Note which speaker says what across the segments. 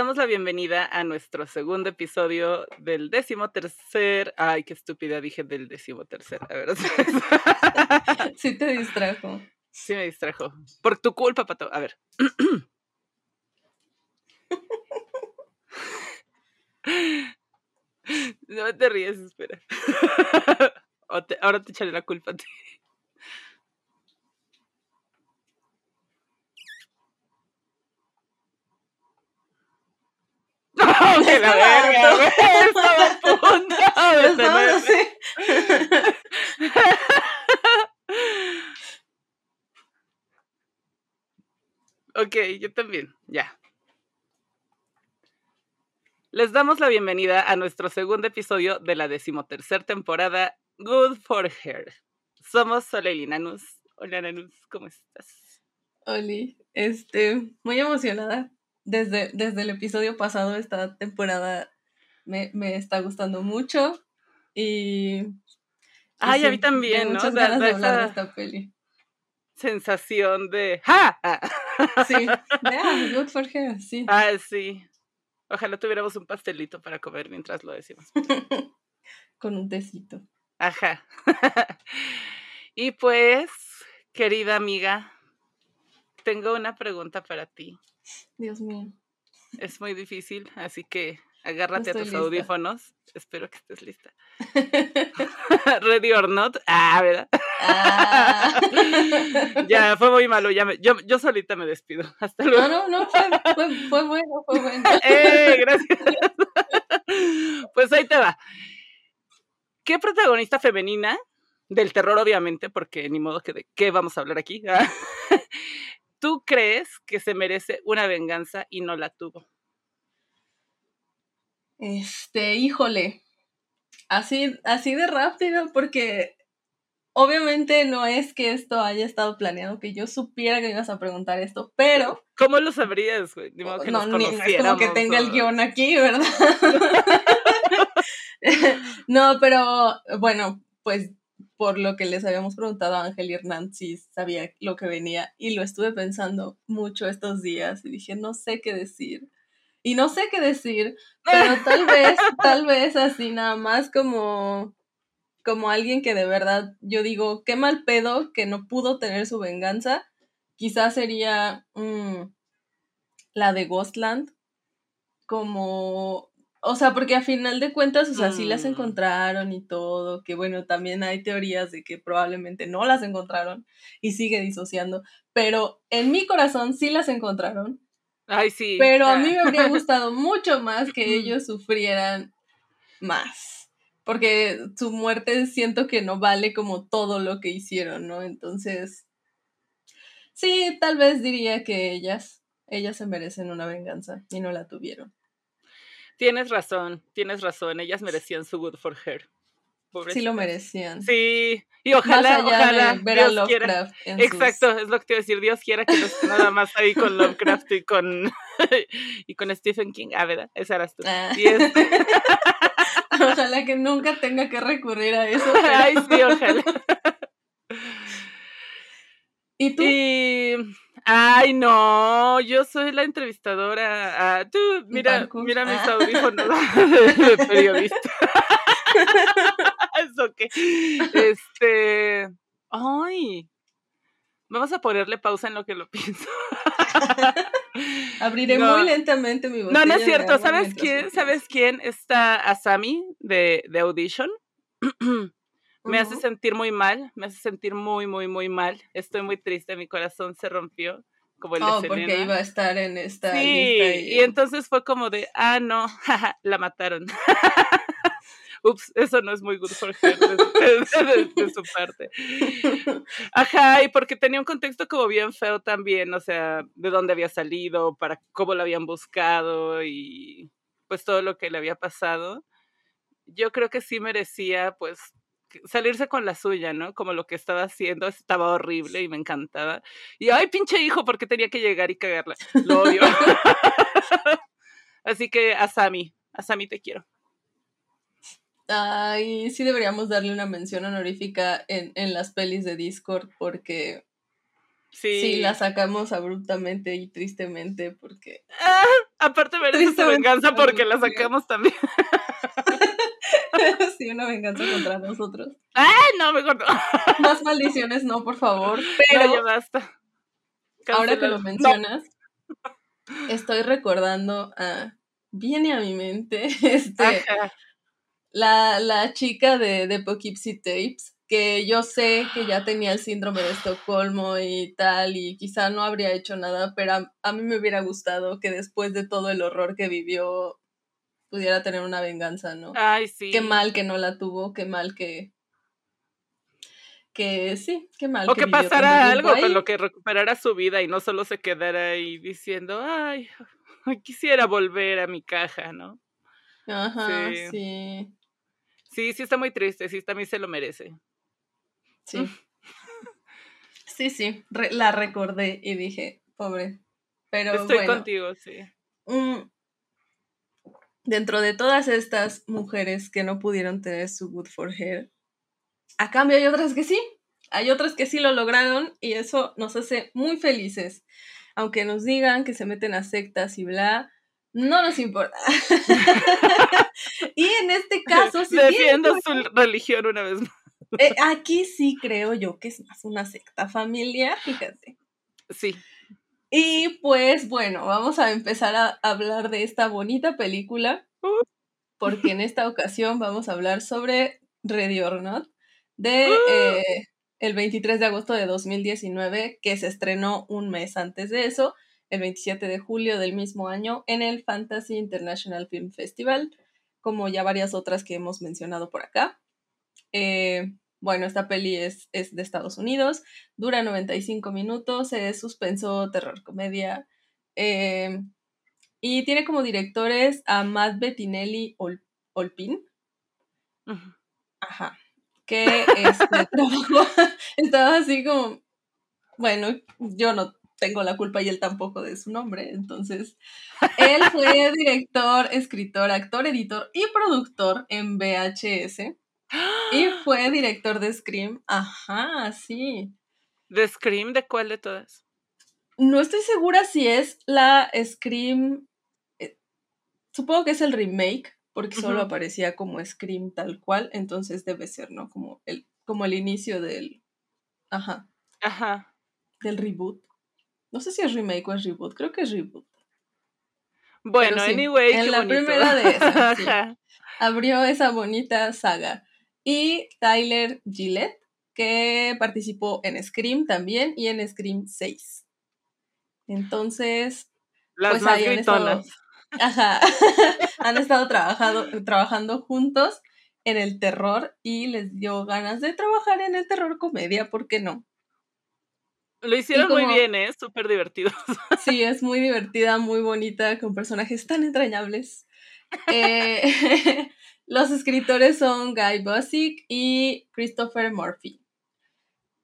Speaker 1: Damos la bienvenida a nuestro segundo episodio del décimo tercer. Ay, qué estúpida dije del décimo tercer. A ver,
Speaker 2: sí te distrajo.
Speaker 1: Sí me distrajo. Por tu culpa, Pato. A ver. No te ríes, espera. ahora te echaré la culpa a ti. Que la verga, Estaba a punto ok, yo también, ya. Les damos la bienvenida a nuestro segundo episodio de la decimotercera temporada Good for Her. Somos Soleil y Nanus. Hola Nanus, ¿cómo estás?
Speaker 2: Oli, este, muy emocionada desde, desde el episodio pasado, esta temporada me, está gustando mucho. Y.
Speaker 1: Ay, a mí también, ¿no?
Speaker 2: de hablar de esta peli.
Speaker 1: Sensación de. ¡Ja!
Speaker 2: Sí, ah, good for her, sí.
Speaker 1: Ah, sí. Ojalá tuviéramos un pastelito para comer mientras lo decimos.
Speaker 2: Con un tecito.
Speaker 1: Ajá. y pues, querida amiga, tengo una pregunta para ti.
Speaker 2: Dios mío.
Speaker 1: Es muy difícil, así que agárrate a tus audífonos. Espero que estés lista. Ready or not. Ah, ¿verdad? Ah. ya, fue muy malo. Ya yo, yo solita me despido. Hasta luego.
Speaker 2: No, no, no, fue, fue, bueno, fue bueno.
Speaker 1: ¡Eh, gracias! pues ahí te va. ¿Qué protagonista femenina del terror, obviamente, porque ni modo que de qué vamos a hablar aquí, tú crees que se merece una venganza y no la tuvo?
Speaker 2: Este, híjole, así, así de rápido, porque obviamente no es que esto haya estado planeado, que yo supiera que me ibas a preguntar esto, pero...
Speaker 1: ¿Cómo lo sabrías, güey? Ni
Speaker 2: que no, ni, es como que tenga el guion aquí, ¿verdad? no, pero bueno, pues por lo que les habíamos preguntado a Ángel y Hernán si sabía lo que venía y lo estuve pensando mucho estos días y dije, no sé qué decir. Y no sé qué decir, pero tal vez, tal vez así nada más como como alguien que de verdad yo digo, qué mal pedo que no pudo tener su venganza, quizás sería mm, la de Ghostland, como o sea, porque a final de cuentas, o sea, sí las mm. encontraron y todo, que bueno, también hay teorías de que probablemente no las encontraron y sigue disociando, pero en mi corazón sí las encontraron.
Speaker 1: Ay, sí.
Speaker 2: Pero a mí me habría gustado mucho más que ellos sufrieran más, porque su muerte siento que no vale como todo lo que hicieron, ¿no? Entonces, sí, tal vez diría que ellas, ellas se merecen una venganza y no la tuvieron.
Speaker 1: Tienes razón, tienes razón. Ellas merecían su good for her.
Speaker 2: Sí lo merecían.
Speaker 1: Sí, y ojalá, ojalá. ver Dios a quiera. Exacto, es lo que te iba a decir. Dios quiera que no esté nada más ahí con Lovecraft y con, y con Stephen King. Ah, ¿verdad? Esa eras tú. Ah. Este
Speaker 2: ojalá que nunca tenga que recurrir a eso.
Speaker 1: Ay, sí, ojalá.
Speaker 2: ¿Y tú?
Speaker 1: Y Ay, no, yo soy la entrevistadora. Ah, tú, mira, mira mis ah. audífonos de periodista. Eso que. Este. Ay. Vamos a ponerle pausa en lo que lo pienso.
Speaker 2: Abriré muy lentamente mi
Speaker 1: botella. No, no es cierto. ¿Sabes quién? ¿Sabes quién? Está Asami de, de Audition. Me hace sentir muy mal, me hace sentir muy, muy, muy mal. Estoy muy triste, mi corazón se rompió como el
Speaker 2: Oh,
Speaker 1: de
Speaker 2: porque iba a estar en esta
Speaker 1: Sí,
Speaker 2: lista.
Speaker 1: y entonces fue como de, ah, no, jaja, la mataron. Ups, eso no es muy good for her de, de- de- de su parte. Ajá, y porque tenía un contexto como bien feo también, o sea, de dónde había salido, para cómo lo habían buscado y pues todo lo que le había pasado. Yo creo que sí merecía, pues, salirse con la suya, ¿no? Como lo que estaba haciendo estaba horrible y me encantaba. Y ay, pinche hijo, porque tenía que llegar y cagarla. Lo odio. Así que a Sammy, a Sammy te quiero.
Speaker 2: Ay, sí deberíamos darle una mención honorífica en, en las pelis de Discord porque
Speaker 1: Sí.
Speaker 2: sí, la sacamos abruptamente y tristemente porque
Speaker 1: Ah, aparte merece su venganza porque la sacamos también.
Speaker 2: sí, una venganza contra nosotros.
Speaker 1: Ay, no, mejor no.
Speaker 2: Más maldiciones no, por favor.
Speaker 1: No,
Speaker 2: Pero
Speaker 1: ya basta.
Speaker 2: ahora que lo mencionas, estoy recordando a... Viene a mi mente este, la, la chica de, de Poughkeepsie Tapes, que yo sé que ya tenía el síndrome de Estocolmo y tal, y quizá no habría hecho nada, pero a, a mí me hubiera gustado que después de todo el horror que vivió pudiera tener una venganza, ¿no?
Speaker 1: Ay, sí.
Speaker 2: Qué mal que no la tuvo, qué mal que... Que sí, qué mal.
Speaker 1: O que
Speaker 2: tanto
Speaker 1: pasara algo con lo que recuperara su vida y no solo se quedara ahí diciendo, ay, quisiera volver a mi caja, ¿no?
Speaker 2: Ajá,
Speaker 1: Sí.
Speaker 2: sí,
Speaker 1: Sí, sí está muy triste, sí también se lo merece.
Speaker 2: sí. Sí, sí, re- la recordé y dije, pobre. Pero
Speaker 1: Estoy
Speaker 2: bueno,
Speaker 1: contigo, sí.
Speaker 2: mm, dentro de todas estas mujeres que no pudieron tener su Good for Hair, a cambio hay otras que sí. Hay otras que sí lo lograron y eso nos hace muy felices. Aunque nos digan que se meten a sectas y bla, no nos importa. y en este caso, sí
Speaker 1: Defiendo su religión una vez más.
Speaker 2: Eh, aquí sí creo yo que es más una secta familiar, fíjate.
Speaker 1: Sí.
Speaker 2: Y pues bueno, vamos a empezar a hablar de esta bonita película, porque en esta ocasión vamos a hablar sobre Ready or Not, de
Speaker 1: Uh.
Speaker 2: eh, el 23 de agosto de 2019, que se estrenó un mes antes de eso, el 27 de julio del mismo año, en el Fantasy International Film Festival, como ya varias otras que hemos mencionado por acá. Eh, bueno, esta peli es, es de Estados Unidos, dura 95 minutos, es suspenso, terror, comedia. eh, y tiene como directores a Matt Bettinelli Ol- Olpin, ajá, que este, trabajó, estaba así como, bueno, yo no tengo la culpa y él tampoco de su nombre, entonces, él fue director, escritor, actor, editor y productor en VHS. Y fue director de Scream. Ajá, sí.
Speaker 1: ¿De Scream? ¿De cuál de todas?
Speaker 2: No estoy segura si es la Scream. eh, Supongo que es el remake, porque solo aparecía como Scream tal cual. Entonces debe ser, ¿no? Como el, como el inicio del. Ajá.
Speaker 1: Ajá.
Speaker 2: Del reboot. No sé si es remake o es reboot. Creo que es reboot.
Speaker 1: Bueno,
Speaker 2: sí,
Speaker 1: anyway,
Speaker 2: en
Speaker 1: qué
Speaker 2: la
Speaker 1: bonito.
Speaker 2: primera de esas, sí. Abrió esa bonita saga. Y Tyler Gillette, que participó en Scream también y en Scream 6. Entonces,
Speaker 1: Las
Speaker 2: pues
Speaker 1: más
Speaker 2: ahí han estado, ajá, han estado trabajado- trabajando juntos en el terror y les dio ganas de trabajar en el terror comedia, ¿por qué no?
Speaker 1: Lo hicieron muy bien, ¿eh? Súper divertido.
Speaker 2: Sí, es muy divertida, muy bonita, con personajes tan entrañables. Eh, los escritores son Guy Busick y Christopher Murphy.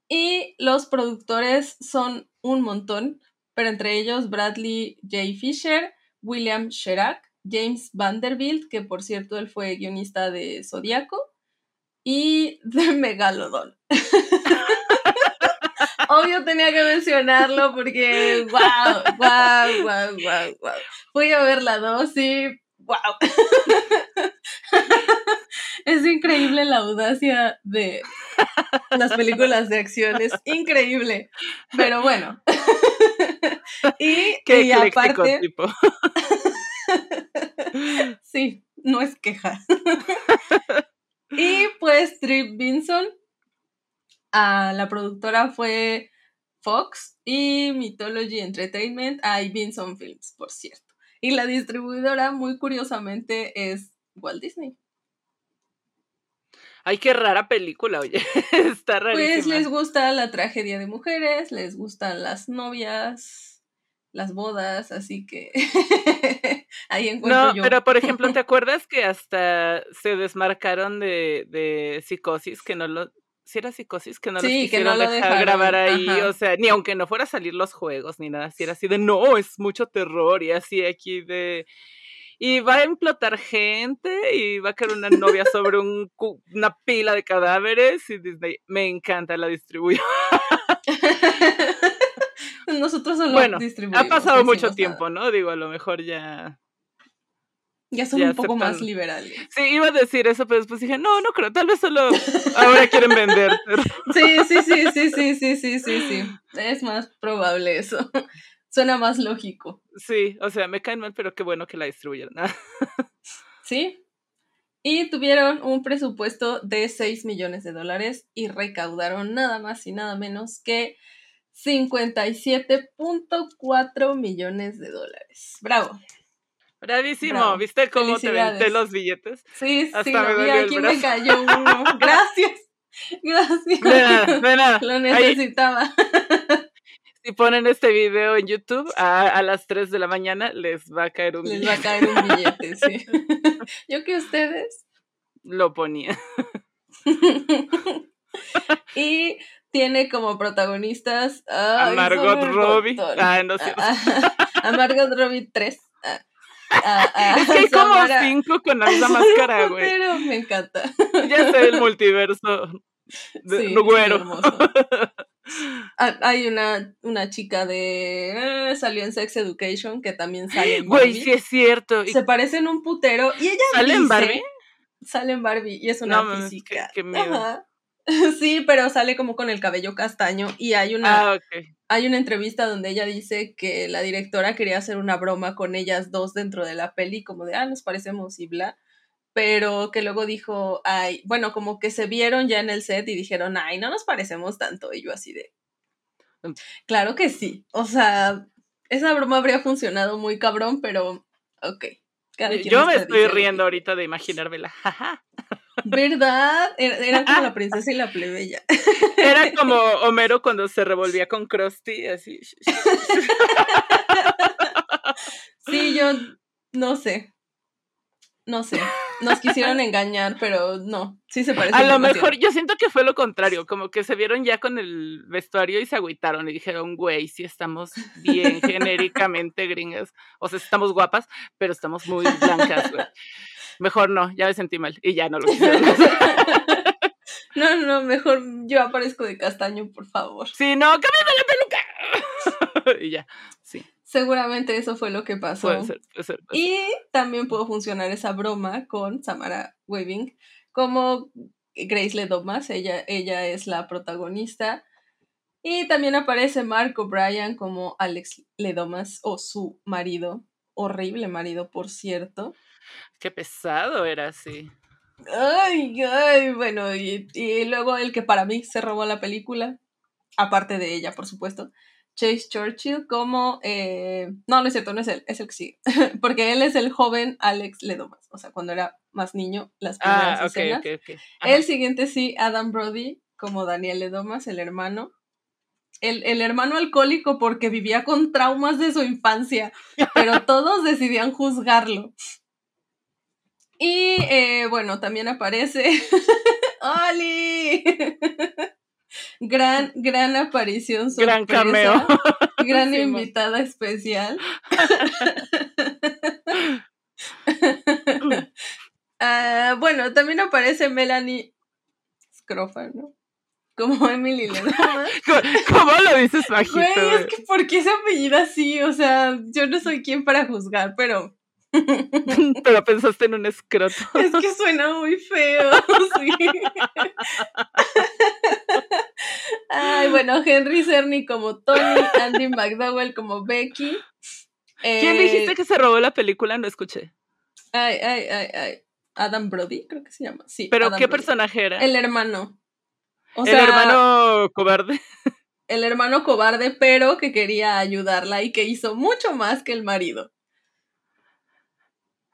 Speaker 2: Y los productores son un montón, pero entre ellos Bradley J. Fisher, William Sherak, James Vanderbilt, que por cierto él fue guionista de Zodíaco, y de Megalodon. Obvio tenía que mencionarlo porque wow, wow, wow, wow, wow. Fui a ver la 2 y wow. Es increíble la audacia de las películas de acción, es increíble. Pero bueno. Y,
Speaker 1: Qué
Speaker 2: y aparte,
Speaker 1: tipo.
Speaker 2: sí, no es queja. Y pues Trip Vinson, a la productora fue Fox y Mythology Entertainment a Vinson Films, por cierto. Y la distribuidora, muy curiosamente, es Walt Disney.
Speaker 1: Ay, qué rara película, oye. Está rarísima.
Speaker 2: Pues les gusta la tragedia de mujeres, les gustan las novias, las bodas, así que ahí encuentro
Speaker 1: no, pero por ejemplo, ¿te acuerdas que hasta se desmarcaron de, de psicosis, que no lo, si era psicosis, que no los quisieron dejar grabar ahí, o sea, ni aunque no fuera a salir los juegos ni nada, si era así de no, es mucho terror y así aquí de y va a implotar gente y va a caer una novia sobre un, una pila de cadáveres y Disney me encanta la distribución.
Speaker 2: Nosotros solo
Speaker 1: bueno,
Speaker 2: distribuimos.
Speaker 1: Ha pasado mucho tiempo, ¿no? Digo, a lo mejor ya
Speaker 2: ya son un poco más liberales.
Speaker 1: Sí, iba a decir eso, pero después dije, no, no creo, tal vez solo ahora quieren vender.
Speaker 2: Sí, sí, sí, sí, sí, sí, sí, sí, sí. Es más probable eso. Suena más lógico.
Speaker 1: Sí, o sea, me caen mal, pero qué bueno que la distribuyeron.
Speaker 2: sí. Y tuvieron un presupuesto de 6 millones de dólares y recaudaron nada más y nada menos que 57.4 millones de dólares. Bravo.
Speaker 1: Bravísimo, ¿viste cómo te venté los billetes?
Speaker 2: Sí, sí, me aquí me cayó uno. Gracias. Gracias. Lo necesitaba
Speaker 1: si ponen este video en YouTube a, las 3 de la mañana, les va a caer un
Speaker 2: billete. Les va a caer un billete, sí. Yo que ustedes.
Speaker 1: Lo ponía.
Speaker 2: y tiene como protagonistas
Speaker 1: a Margot Robbie. Ah, no sé.
Speaker 2: A, Margot Robbie 3.
Speaker 1: es que hay como cinco con esa máscara, güey.
Speaker 2: Pero me encanta.
Speaker 1: Ya sé el multiverso. De, sí, güero.
Speaker 2: Ah, hay una, una chica de. Eh, salió en Sex Education que también sale en
Speaker 1: Barbie. Güey, sí es cierto.
Speaker 2: Se parecen un putero. Y ella
Speaker 1: ¿Sale en Barbie?
Speaker 2: Sale en Barbie y es una física. Sí, pero sale como con el cabello castaño y hay una,
Speaker 1: ah,
Speaker 2: hay una entrevista donde ella dice que la directora quería hacer una broma con ellas dos dentro de la peli, como de, ah, nos parecemos y bla pero que luego dijo, ay, bueno, como que se vieron ya en el set y dijeron, ay, no nos parecemos tanto. Y yo así de, mm. claro que sí. O sea, esa broma habría funcionado muy cabrón, pero, ok.
Speaker 1: yo me estoy riendo ahorita de imaginármela.
Speaker 2: ¿Verdad? Era, como la princesa y la plebeya.
Speaker 1: Era como Homero cuando se revolvía con Krusty, así.
Speaker 2: Sí, yo no sé no sé, nos quisieron engañar, pero no, sí se parece.
Speaker 1: A lo mejor, yo siento que fue lo contrario, como que se vieron ya con el vestuario y se agüitaron y dijeron, güey, sí estamos bien genéricamente gringas, o sea, estamos guapas, pero estamos muy blancas, güey. Mejor no, ya me sentí mal y ya no lo quisieron
Speaker 2: No, no, mejor yo aparezco de castaño, por favor.
Speaker 1: Sí, no, cámbiame la peluca. y ya, sí.
Speaker 2: Seguramente eso fue lo que pasó. Y también pudo funcionar esa broma con Samara Weaving como Grace Ledomas, ella, ella es la protagonista. Y también aparece Mark O'Brien como Alex Ledomas o su marido, horrible marido, por cierto.
Speaker 1: Qué pesado era así.
Speaker 2: Ay, ay, bueno, y, y luego el que para mí se robó la película, aparte de ella, por supuesto, Chase Churchill como... Eh, no, no es cierto, no es él, es el que sigue. Porque él es el joven Alex Ledomas, o sea, cuando era más niño, las primeras ah, escenas. El siguiente sí, Adam Brody como Daniel Ledomas, el hermano. El, el, hermano alcohólico porque vivía con traumas de su infancia, pero todos decidían juzgarlo. Y eh, bueno, también aparece ¡Oli! Gran, gran aparición, sorpresa,
Speaker 1: gran cameo.
Speaker 2: Gran invitada especial. Ah, bueno, también aparece Melanie Scrofa, ¿no? Como Emily Ledama.
Speaker 1: ¿Cómo, lo dices bajito?
Speaker 2: Güey, es que ¿por qué se apellida así? O sea, yo no soy quien para juzgar, pero
Speaker 1: Pero pensaste en un escroto.
Speaker 2: Es que suena muy feo. Ay, bueno, Henry Cerny como Tony, Andy McDowell como Becky.
Speaker 1: ¿Quién dijiste eh, que se robó la película? No escuché.
Speaker 2: Ay, ay, ay, ay. Adam Brody, creo que se llama. Sí.
Speaker 1: ¿Pero qué personaje era?
Speaker 2: El hermano.
Speaker 1: ¿El hermano cobarde?
Speaker 2: el hermano cobarde, pero que quería ayudarla y que hizo mucho más que el marido.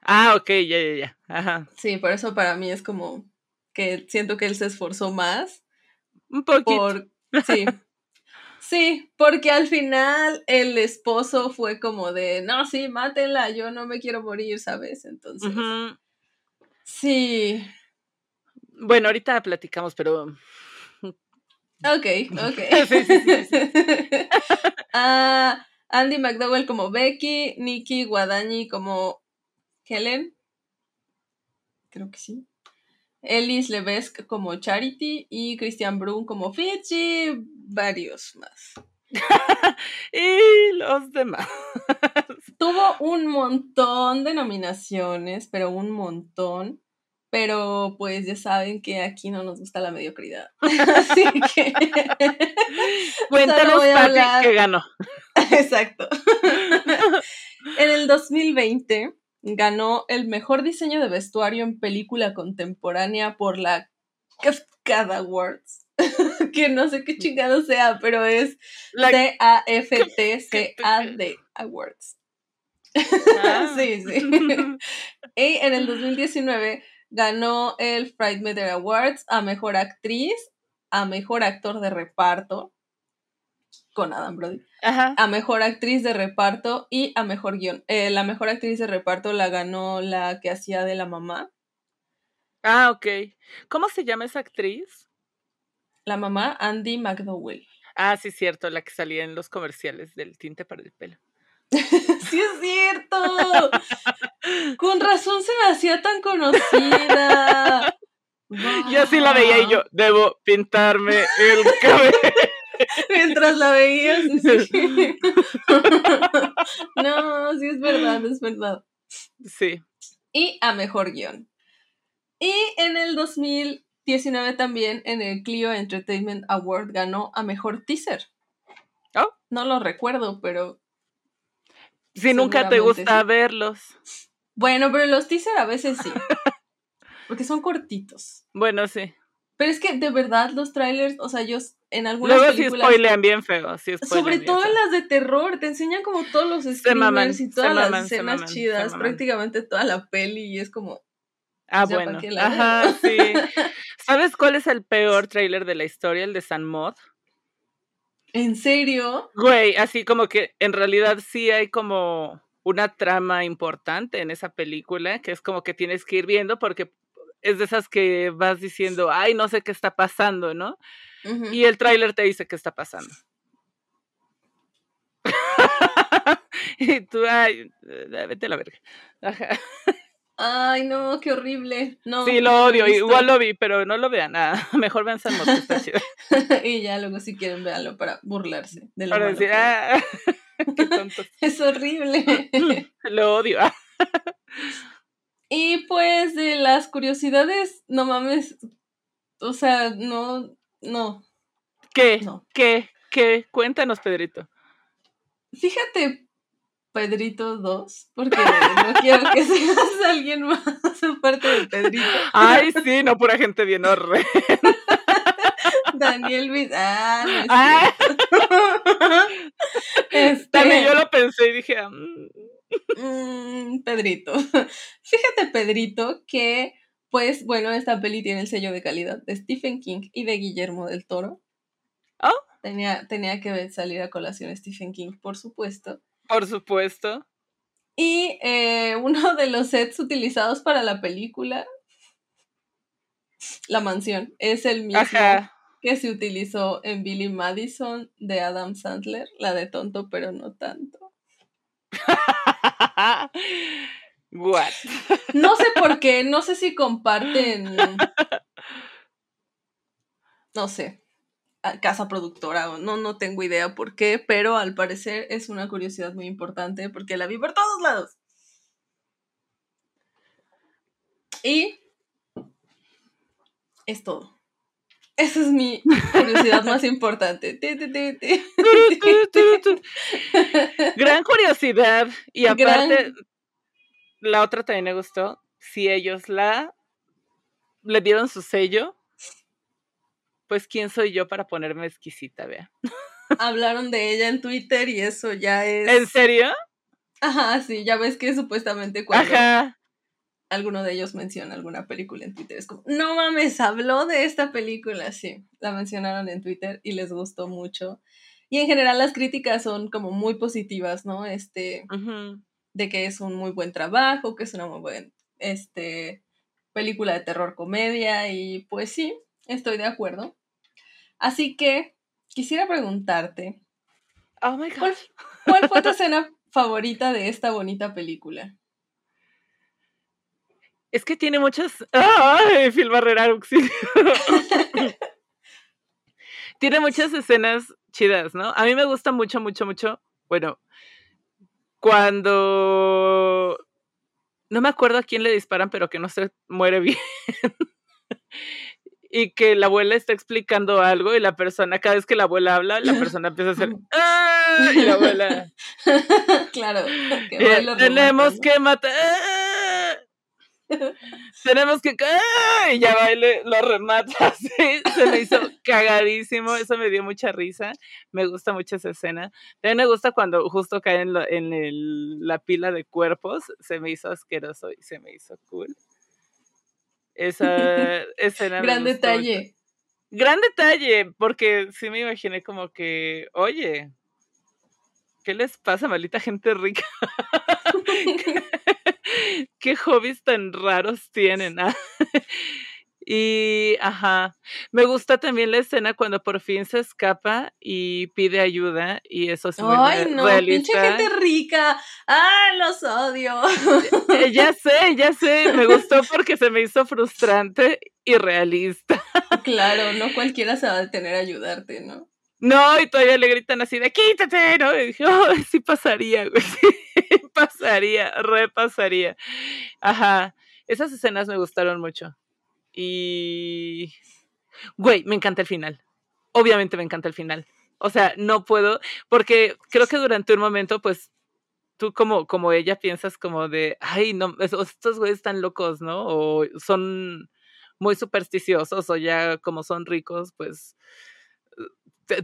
Speaker 1: Ah, ok, ya, ya, ya. Ajá.
Speaker 2: Sí, por eso para mí es como que siento que él se esforzó más.
Speaker 1: Un poquito.
Speaker 2: Por... Sí. Sí, porque al final el esposo fue como de, no, sí, mátenla, yo no me quiero morir, ¿sabes? Entonces, sí.
Speaker 1: Bueno, ahorita platicamos, pero
Speaker 2: Ok, ok.
Speaker 1: Sí, sí, sí.
Speaker 2: Ah, Andy McDowell como Becky, Nikki Guadagni como Helen. Creo que sí. Ellis Levesque como Charity y Christian Brun como Fitch y varios más.
Speaker 1: y los demás.
Speaker 2: Tuvo un montón de nominaciones, pero un montón. Pero pues ya saben que aquí no nos gusta la mediocridad. Así que.
Speaker 1: Cuéntanos,
Speaker 2: voy a
Speaker 1: Pati,
Speaker 2: hablar-
Speaker 1: qué ganó.
Speaker 2: Exacto. en el 2020 ganó el mejor diseño de vestuario en película contemporánea por la CAFCAD Awards. que no sé qué chingado sea, pero es C-A-F-T-C-A-D Awards.
Speaker 1: Ah.
Speaker 2: Sí, sí. Y en el 2019 ganó el Pride Matter Awards a Mejor Actriz, a Mejor Actor de Reparto, con Adam Brody,
Speaker 1: Ajá.
Speaker 2: a Mejor Actriz de Reparto y a Mejor Guión. Eh, la Mejor Actriz de Reparto la ganó la que hacía de la mamá.
Speaker 1: Ah, ok. ¿Cómo se llama esa actriz?
Speaker 2: La mamá, Andy McDowell.
Speaker 1: Ah, sí, cierto, la que salía en los comerciales del tinte para el pelo.
Speaker 2: ¡Sí es cierto! Con razón se me hacía tan conocida.
Speaker 1: Yo sí la veía y yo, debo pintarme el cabello.
Speaker 2: Mientras la veías. sí. no, sí es verdad, es verdad.
Speaker 1: Sí.
Speaker 2: Y a mejor guion. Y en el 2019 también en el Clio Entertainment Award ganó a mejor teaser.
Speaker 1: Oh.
Speaker 2: No lo recuerdo, pero
Speaker 1: Si nunca te gusta
Speaker 2: sí.
Speaker 1: verlos.
Speaker 2: bueno, pero los teaser a veces sí. Porque son cortitos.
Speaker 1: Bueno, sí.
Speaker 2: Pero es que de verdad los trailers, o sea, yo en algunas
Speaker 1: Luego sí
Speaker 2: películas
Speaker 1: spoilean bien feo. Sí spoilean
Speaker 2: Sobre
Speaker 1: bien
Speaker 2: todo en las de terror, te enseñan como todos los
Speaker 1: maman,
Speaker 2: screamers y todas las
Speaker 1: maman,
Speaker 2: escenas
Speaker 1: maman,
Speaker 2: chidas, prácticamente toda la peli y es como,
Speaker 1: Ah,
Speaker 2: ya, ¿pa'
Speaker 1: bueno. Ajá, sí. ¿Sabes cuál es el peor tráiler de la historia? El de San Mod.
Speaker 2: ¿en serio?
Speaker 1: Güey, así como que en realidad sí hay como una trama importante en esa película, que es como que tienes que ir viendo porque es de esas que vas diciendo, ay, no sé qué está pasando, ¿no? Y el tráiler te dice qué está pasando. y tú, ay, eh, vete a la verga. Ajá.
Speaker 2: Ay, no, qué horrible. No,
Speaker 1: Sí, lo odio,
Speaker 2: visto.
Speaker 1: igual lo vi, pero no lo vean, nada. Mejor vean San
Speaker 2: y ya luego si quieren véanlo para burlarse de lo
Speaker 1: Para
Speaker 2: malo
Speaker 1: decir,
Speaker 2: que
Speaker 1: ah, qué tontos.
Speaker 2: Es horrible.
Speaker 1: Lo odio.
Speaker 2: Y pues de las curiosidades, no mames, o sea, no, no,
Speaker 1: ¿Qué?
Speaker 2: no.
Speaker 1: ¿Qué? ¿Qué? Cuéntanos, Pedrito.
Speaker 2: Fíjate, Pedrito 2, porque no quiero que seas alguien más aparte de Pedrito.
Speaker 1: Ay, sí, no, pura gente bien horrible.
Speaker 2: Daniel Viz. Ah, no es
Speaker 1: Ah.
Speaker 2: Este,
Speaker 1: también yo lo pensé y dije, mm,
Speaker 2: mm, Pedrito. Fíjate, Pedrito, que, pues, bueno, esta peli tiene el sello de calidad de Stephen King y de Guillermo del Toro.
Speaker 1: Oh.
Speaker 2: Tenía, tenía que salir a colación Stephen King, por supuesto.
Speaker 1: por supuesto.
Speaker 2: Y eh, uno de los sets utilizados para la película, la mansión, es el mismo
Speaker 1: Ajá.
Speaker 2: que se utilizó en Billy Madison de Adam Sandler, la de tonto pero no tanto.
Speaker 1: What?
Speaker 2: No sé por qué, no sé si comparten, no sé, casa productora o no, no tengo idea por qué, pero al parecer es una curiosidad muy importante porque la vi por todos lados. Y es todo. Esa es mi curiosidad más importante.
Speaker 1: Gran curiosidad. Y
Speaker 2: Gran-
Speaker 1: aparte, la otra también me gustó. Si ellos la le dieron su sello, pues quién soy yo para ponerme exquisita, vea.
Speaker 2: hablaron de ella en Twitter y eso ya es.
Speaker 1: ¿En serio?
Speaker 2: Ajá, sí, ya ves que supuestamente cuando
Speaker 1: Ajá.
Speaker 2: Alguno de ellos menciona alguna película en Twitter es como, no mames, habló de esta película, sí, la mencionaron en Twitter y les gustó mucho. Y en general las críticas son como muy positivas, ¿no? Este, de que es un muy buen trabajo, que es una muy buena este, película de terror comedia y pues sí, estoy de acuerdo. Así que quisiera preguntarte,
Speaker 1: Oh my God.
Speaker 2: ¿cuál, cuál fue tu escena favorita de esta bonita película?
Speaker 1: Es que tiene muchas. ¡Ay! Phil Barrera, auxilio. tiene muchas escenas chidas, ¿no? A mí me gusta mucho, mucho, mucho. Bueno, cuando. No me acuerdo a quién le disparan, pero que no se muere bien. y que la abuela está explicando algo y la persona, cada vez que la abuela habla, la persona empieza a hacer. ¡Ah! Y la abuela.
Speaker 2: claro, que
Speaker 1: Eh, tenemos que matar. Tenemos que. ¡Ah! Y ya baile, lo remata así. Se me hizo cagadísimo. Eso me dio mucha risa. Me gusta mucho esa escena. También me gusta cuando justo cae en, lo- en el- la pila de cuerpos. Se me hizo asqueroso y se me hizo cool. Esa escena.
Speaker 2: Gran
Speaker 1: mucho.
Speaker 2: detalle.
Speaker 1: Gran detalle, porque sí me imaginé como que, oye, ¿qué les pasa, maldita gente rica? ¿Qué hobbies tan raros tienen? ah? Y, ajá, me gusta también la escena cuando por fin se escapa y pide ayuda y eso es muy
Speaker 2: Ay, no, pinche gente rica. Ah, los odio.
Speaker 1: Eh, Ya sé, ya sé, me gustó porque se me hizo frustrante y realista.
Speaker 2: claro, no cualquiera se va a detener a ayudarte, ¿no?
Speaker 1: No, y todavía le gritan así de quítate, ¿no? Y dije, oh, sí pasaría, güey, pasaría, repasaría. Ajá, esas escenas me gustaron mucho. Y, güey, me encanta el final. Obviamente me encanta el final. O sea, no puedo, porque creo que durante un momento, pues, tú como, como ella piensas como de, ay, no, es- estos güeyes están locos, ¿no? O son muy supersticiosos o ya como son ricos, pues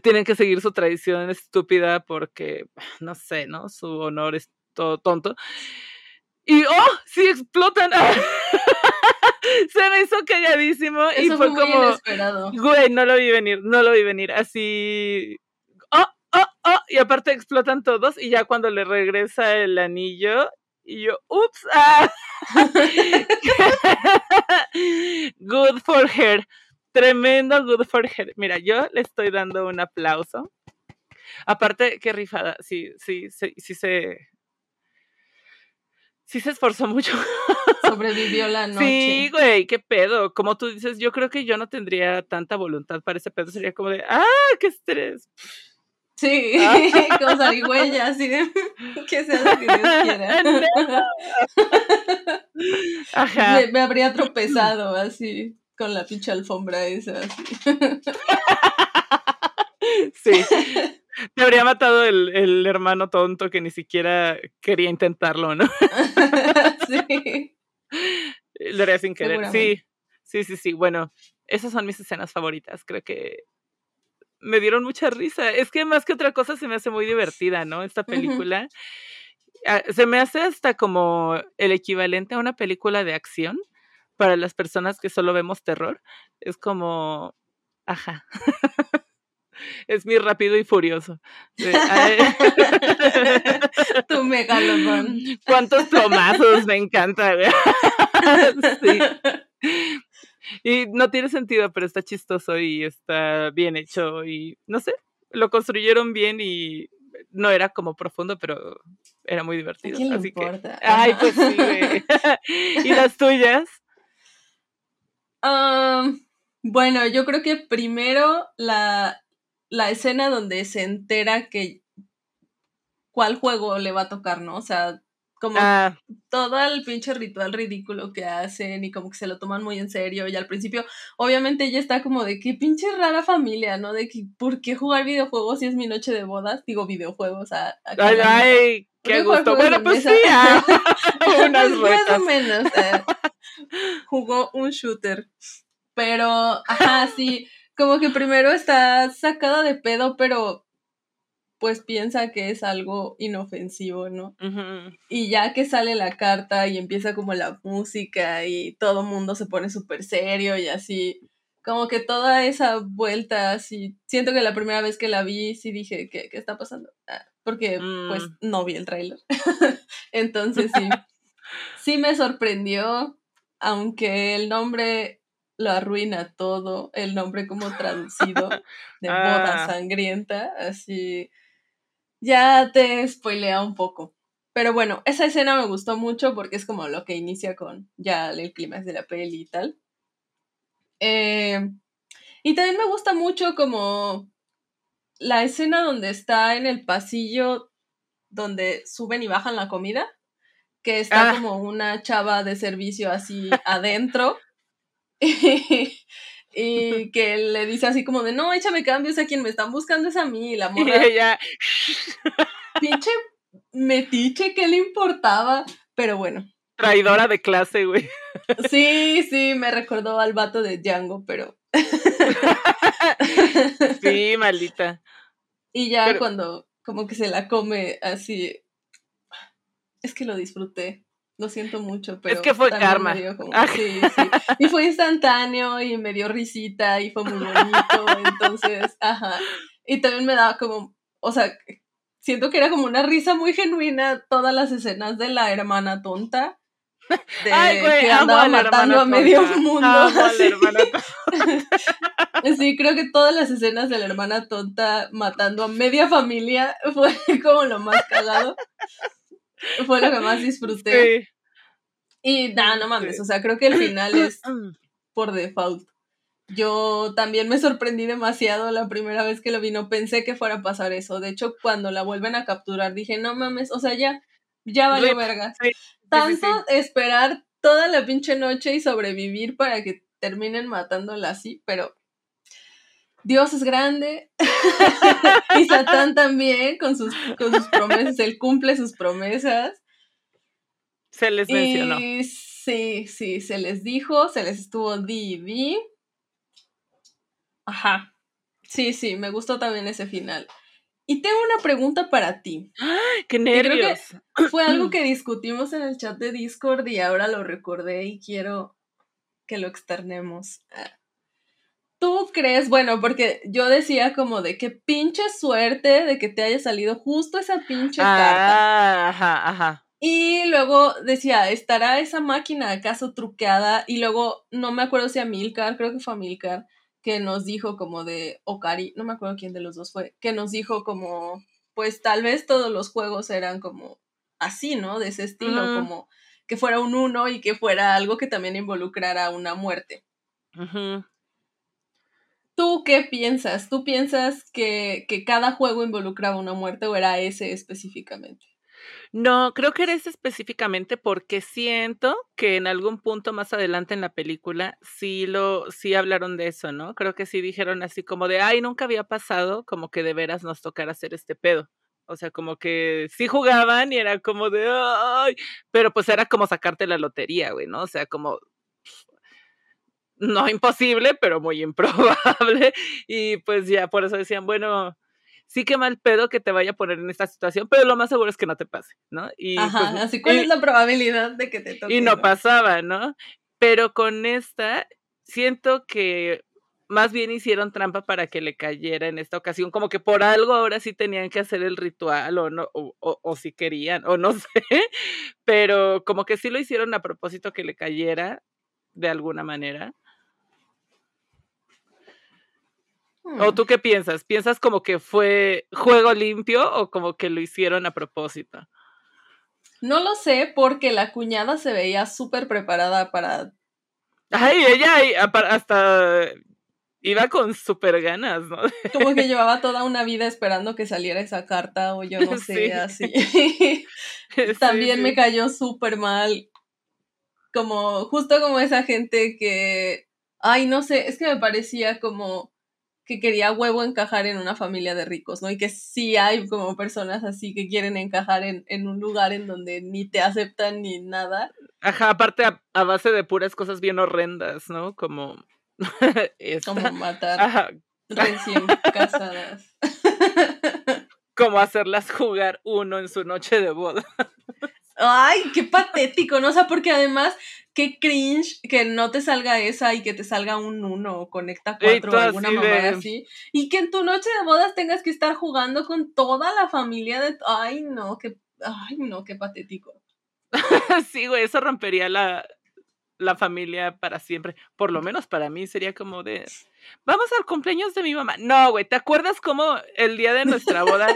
Speaker 1: tienen que seguir su tradición estúpida porque, no sé, ¿no? Su honor es todo tonto. Y, ¡oh! ¡Sí explotan! Se me hizo cagadísimo y
Speaker 2: Eso
Speaker 1: fue
Speaker 2: fue muy
Speaker 1: como,
Speaker 2: inesperado.
Speaker 1: güey, no lo vi venir, no lo vi venir. Así, ¡oh! ¡oh! ¡oh! Y aparte explotan todos y ya cuando le regresa el anillo, y yo, ¡ups! ¡ah! good for her. Tremendo good for her. Mira, yo le estoy dando un aplauso. Aparte, qué rifada. Sí, sí, sí, sí se. Sí se esforzó mucho.
Speaker 2: Sobrevivió la noche.
Speaker 1: Sí, güey, qué pedo. Como tú dices, yo creo que yo no tendría tanta voluntad para ese pedo. Sería como de, ¡ah, qué estrés!
Speaker 2: Sí,
Speaker 1: Ah.
Speaker 2: con zarigüeya, así de que sea lo que Dios quiera.
Speaker 1: No. Ajá.
Speaker 2: Me, me habría tropezado así, con la pinche alfombra esa, así.
Speaker 1: Sí. Te habría matado el, el hermano tonto que ni siquiera quería intentarlo, ¿no?
Speaker 2: Sí.
Speaker 1: Lo haría sin querer. Sí, sí, sí, sí. Bueno, esas son mis escenas favoritas. Creo que me dieron mucha risa. Es que más que otra cosa se me hace muy divertida, ¿no? Esta película. Ah, Se me hace hasta como el equivalente a una película de acción para las personas que solo vemos terror. Es como, ajá. Es mi rápido y furioso.
Speaker 2: Tu megalodón.
Speaker 1: ¿Cuántos plomazos? Me encanta. Sí. Y no tiene sentido, pero está chistoso y está bien hecho y no sé, lo construyeron bien y no era como profundo, pero era muy
Speaker 2: ¿A
Speaker 1: divertido.
Speaker 2: quién le
Speaker 1: Así que,
Speaker 2: importa?
Speaker 1: ay, pues sí, güey. ¿Y las tuyas?
Speaker 2: Am, bueno, yo creo que primero la, la escena donde se entera que cuál juego le va a tocar, ¿no? O sea, como
Speaker 1: Ah,
Speaker 2: todo el pinche ritual ridículo que hacen y como que se lo toman muy en serio y al principio obviamente ella está como de qué pinche rara familia, ¿no? De que ¿por qué jugar videojuegos si es mi noche de bodas? Digo videojuegos a, a
Speaker 1: ay, ay, qué gusto. Bueno, pues sí, ah, unas
Speaker 2: Pues, más o menos. eh, jugó un shooter. Pero, ajá, sí, como que primero está sacada de pedo, pero pues piensa que es algo inofensivo, ¿no? Y ya que sale la carta y empieza como la música y todo el mundo se pone súper serio y así, como que toda esa vuelta, así, siento que la primera vez que la vi, sí dije, ¿qué, qué está pasando? Ah, porque pues mm. no vi el tráiler. Entonces sí, sí me sorprendió, aunque el nombre lo arruina todo, el nombre como traducido de boda ah. sangrienta, así ya te spoilea un poco. Pero bueno, esa escena me gustó mucho porque es como lo que inicia con ya el clima de la peli y tal. Eh, y también me gusta mucho como la escena donde está en el pasillo donde suben y bajan la comida, que está ah. como una chava de servicio así adentro. y que le dice así como de, no, échame cambios a quien me están buscando es a mí, y la morra. Pinche metiche, ¿qué le importaba? Pero bueno.
Speaker 1: Traidora de clase, güey.
Speaker 2: Sí, sí, me recordó al vato de Django, pero.
Speaker 1: Sí, maldita.
Speaker 2: Y ya cuando como que se la come así. Es que lo disfruté. Lo siento mucho, pero.
Speaker 1: Es que fue karma.
Speaker 2: Ah. sí, sí. Y fue instantáneo y me dio risita y fue muy bonito. entonces, ajá. Y también me daba como. O sea, siento que era como una risa muy genuina todas las escenas de la hermana tonta. De Ay, güey, que andaba matando a medio mundo. sí, creo que todas las escenas de la hermana tonta matando a media familia fue como lo más cagado. Fue lo que más disfruté. Y nada, no mames, o sea, creo que el final es por default. Yo también me sorprendí demasiado la primera vez que lo vi, no pensé que fuera a pasar eso. De hecho, cuando la vuelven a capturar, dije, no mames, o sea, ya, ya valió verga. Tanto esperar toda la pinche noche y sobrevivir para que terminen matándola así, pero Dios es grande y Satán también con sus, con sus promesas, él cumple sus promesas.
Speaker 1: Se les mencionó.
Speaker 2: sí, sí, se les dijo, se les estuvo di Ajá. Sí, sí, me gustó también ese final. Y tengo una pregunta para ti.
Speaker 1: ¡Ay, ¡Qué nervios!
Speaker 2: fue algo que discutimos en el chat de Discord y ahora lo recordé y quiero que lo externemos. ¿Tú crees, bueno, porque yo decía como de qué pinche suerte de que te haya salido justo esa pinche carta?
Speaker 1: Ah, ajá, ajá.
Speaker 2: Y luego decía, ¿estará esa máquina acaso truqueada? Y luego, no me acuerdo si a Milcar, creo que fue a Milcar, que nos dijo como de Okari, no me acuerdo quién de los dos fue, que nos dijo como, pues tal vez todos los juegos eran como así, ¿no? De ese estilo, como que fuera un uno y que fuera algo que también involucrara una muerte. ¿Tú qué piensas? ¿Tú piensas que, que, cada juego involucraba una muerte o era ese específicamente?
Speaker 1: No, creo que era ese específicamente porque siento que en algún punto más adelante en la película sí lo, sí hablaron de eso, ¿no? Creo que sí dijeron así como de, ay, nunca había pasado, como que de veras nos tocara hacer este pedo. O sea, como que sí jugaban y era como de, ay, pero pues era como sacarte la lotería, güey, ¿no? O sea, como no imposible, pero muy improbable. Y pues ya por eso decían, bueno, sí que mal pedo que te vaya a poner en esta situación, pero lo más seguro es que no te pase, ¿no?
Speaker 2: Y, Ajá, pues, así cuál es la probabilidad de que te toque.
Speaker 1: Y no pasaba, ¿no? Pero con esta, siento que más bien hicieron trampa para que le cayera en esta ocasión, como que por algo ahora sí tenían que hacer el ritual o no, o, o, si querían, o no sé, pero como que sí lo hicieron a propósito que le cayera de alguna manera. ¿O mm. tú qué piensas? ¿Piensas como que fue juego limpio o como que lo hicieron a propósito?
Speaker 2: No lo sé porque la cuñada se veía súper preparada para...
Speaker 1: Ay, ella hasta iba con súper ganas, ¿no?
Speaker 2: Como que llevaba toda una vida esperando que saliera esa carta o yo no sé, así. También me cayó súper mal. Como, justo como esa gente que, ay, no sé, es que me parecía como que quería huevo encajar en una familia de ricos, ¿no? Y que sí hay como personas así que quieren encajar en, un lugar en donde ni te aceptan ni nada.
Speaker 1: Ajá, aparte a, base de puras cosas bien horrendas, ¿no? Como...
Speaker 2: Como matar recién casadas.
Speaker 1: como hacerlas jugar uno en su noche de boda.
Speaker 2: Ay, qué patético, ¿no? O sea, porque además, qué cringe que no te salga esa y que te salga un uno o conecta cuatro o alguna mamada así. Y que en tu noche de bodas tengas que estar jugando con toda la familia de. Ay, no, qué. Ay, no, qué patético.
Speaker 1: sí, güey, eso rompería la, la familia para siempre. Por lo menos para mí sería como de, vamos al cumpleaños de mi mamá. No, güey, ¿te acuerdas cómo el día de nuestra boda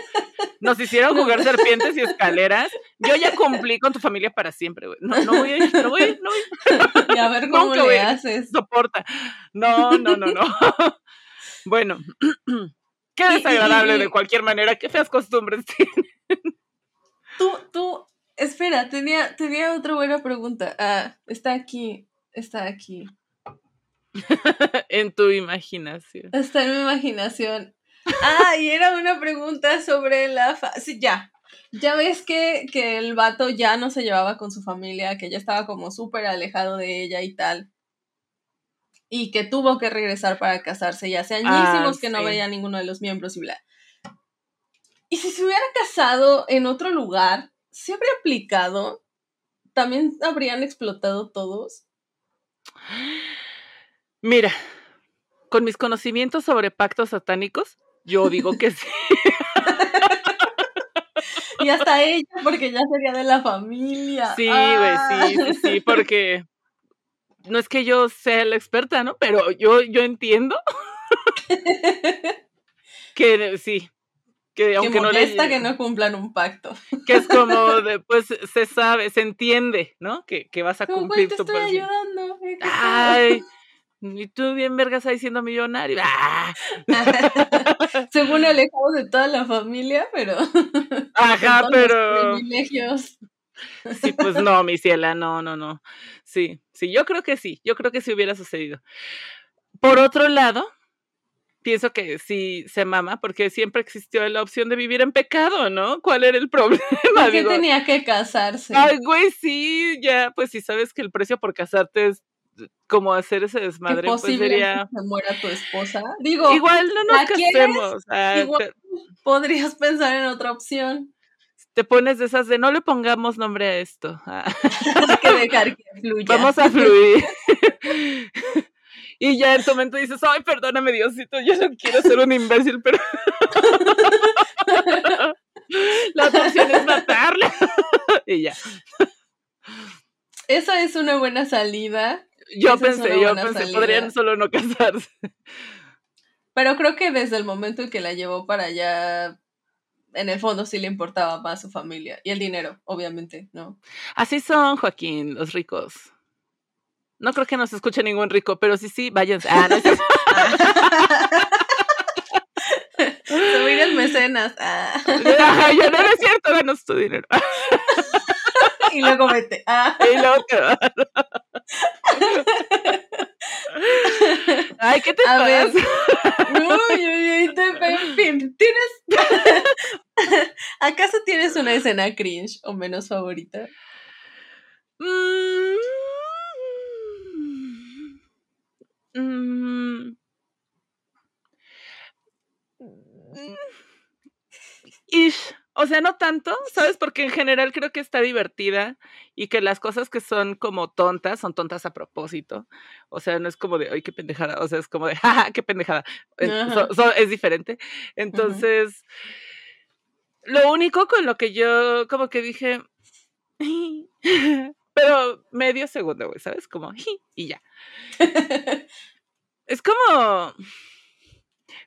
Speaker 1: nos hicieron jugar serpientes y escaleras? Yo ya cumplí con tu familia para siempre, güey. No, no voy a ir, no voy a ir, no voy a
Speaker 2: ir. Y a ver cómo le haces.
Speaker 1: Soporta. No, no, no, no. bueno, qué desagradable de cualquier manera, qué feas costumbres tienen.
Speaker 2: Tú, tú Espera, tenía, tenía otra buena pregunta. Ah, está aquí, está aquí.
Speaker 1: en tu imaginación.
Speaker 2: Está en mi imaginación. Ah, y era una pregunta sobre la... Sí, ya. Ya ves que, que el vato ya no se llevaba con su familia, que ya estaba como súper alejado de ella y tal. Y que tuvo que regresar para casarse, ya hace añísimos ah, que no veía a ninguno de los miembros y bla. Y si se hubiera casado en otro lugar, ¿se habría aplicado? ¿También habrían explotado todos?
Speaker 1: Mira, con mis conocimientos sobre pactos satánicos, yo digo que sí.
Speaker 2: y hasta ella, porque ya sería de la familia.
Speaker 1: Sí, güey, sí, sí, sí, porque no es que yo sea la experta, ¿no? Pero yo, yo entiendo que sí,
Speaker 2: que aunque no le que no cumplan un pacto.
Speaker 1: Que es como de, pues se sabe, se entiende, ¿no? Que, que vas a cumplir
Speaker 2: tu estoy ayudando.
Speaker 1: Ay, y tú bien vergas ahí siendo millonario. ¡Ah!
Speaker 2: Según alejado de toda la familia, pero.
Speaker 1: Ajá, pero. Privilegios. Sí, pues no, mi ciela, no, no, no. Sí, sí, yo creo que sí, yo creo que sí hubiera sucedido. Por otro lado, pienso que sí se mama, porque siempre existió la opción de vivir en pecado, ¿no? ¿Cuál era el problema?
Speaker 2: ¿Por qué tenía que casarse?
Speaker 1: Ay, güey, sí, ya, pues si sabes que el precio por casarte es como hacer ese desmadre, pues sería...
Speaker 2: que se muera tu esposa. Digo,
Speaker 1: igual no nos casemos.
Speaker 2: igual podrías pensar en otra opción.
Speaker 1: Te pones de esas de no le pongamos nombre a esto.
Speaker 2: Hay que dejar que fluya.
Speaker 1: Vamos a fluir. Y ya en tu momento dices, ay, perdóname Diosito, yo no quiero ser un imbécil, pero... La otra opción es matarle. y ya.
Speaker 2: Esa es una buena salida.
Speaker 1: Yo pensé, yo pensé, podrían solo no casarse.
Speaker 2: Pero creo que desde el momento en que la llevó para allá, en el fondo sí le importaba más su familia y el dinero, obviamente, ¿no?
Speaker 1: Así son, Joaquín, los ricos. No creo que nos escuche ningún rico, pero sí, sí, váyanse. Ah, no,
Speaker 2: Subir el mecenas. Ah.
Speaker 1: ya no, es cierto, danos tu dinero.
Speaker 2: y luego vete. Ah.
Speaker 1: Y luego te Ay, ¿qué te
Speaker 2: A
Speaker 1: pasa?
Speaker 2: Ver. Uy, uy, en fin, ¿tienes... ¿Acaso tienes una escena cringe o menos favorita?
Speaker 1: Mmm Mm. O sea, no tanto, ¿sabes? Porque en general creo que está divertida y que las cosas que son como tontas son tontas a propósito. O sea, no es como de, ay, qué pendejada. O sea, es como de, jaja, qué pendejada. es diferente. Entonces, lo único con lo que yo como que dije, pero medio segundo, güey, ¿sabes? Como, y ya. es como,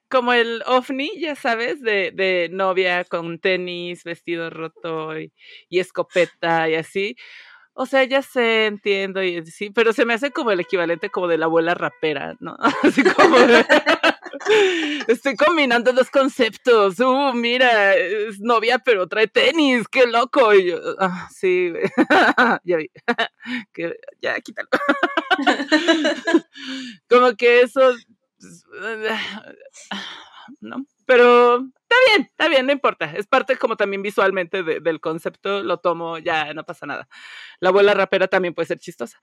Speaker 1: como el ovni, ya sabes, de, de novia con tenis, vestido roto y, y, escopeta y así. O sea, ya sé, entiendo, y sí, pero se me hace como el equivalente como de la abuela rapera, ¿no? Así como Estoy combinando dos conceptos. Uh, mira, es novia, pero trae tenis, qué loco. Y yo, ah, sí, ya vi. ya, quítalo. como que eso. ¿No? Pero está bien, está bien, no importa. Es parte como también visualmente del concepto, lo tomo, ya no pasa nada. La abuela rapera también puede ser chistosa.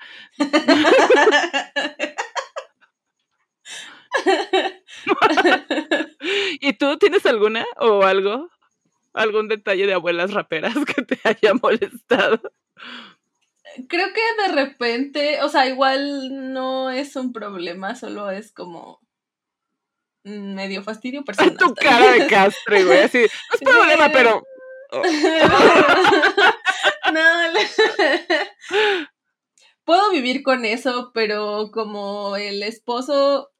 Speaker 1: ¿Y tú tienes alguna o algo? ¿Algún detalle de abuelas raperas que te haya molestado?
Speaker 2: Creo que de repente, o sea, igual no es un problema, solo es como medio fastidio personal.
Speaker 1: Tu cara de castre, güey, así, no es problema, pero...
Speaker 2: no, puedo vivir con eso, pero como el esposo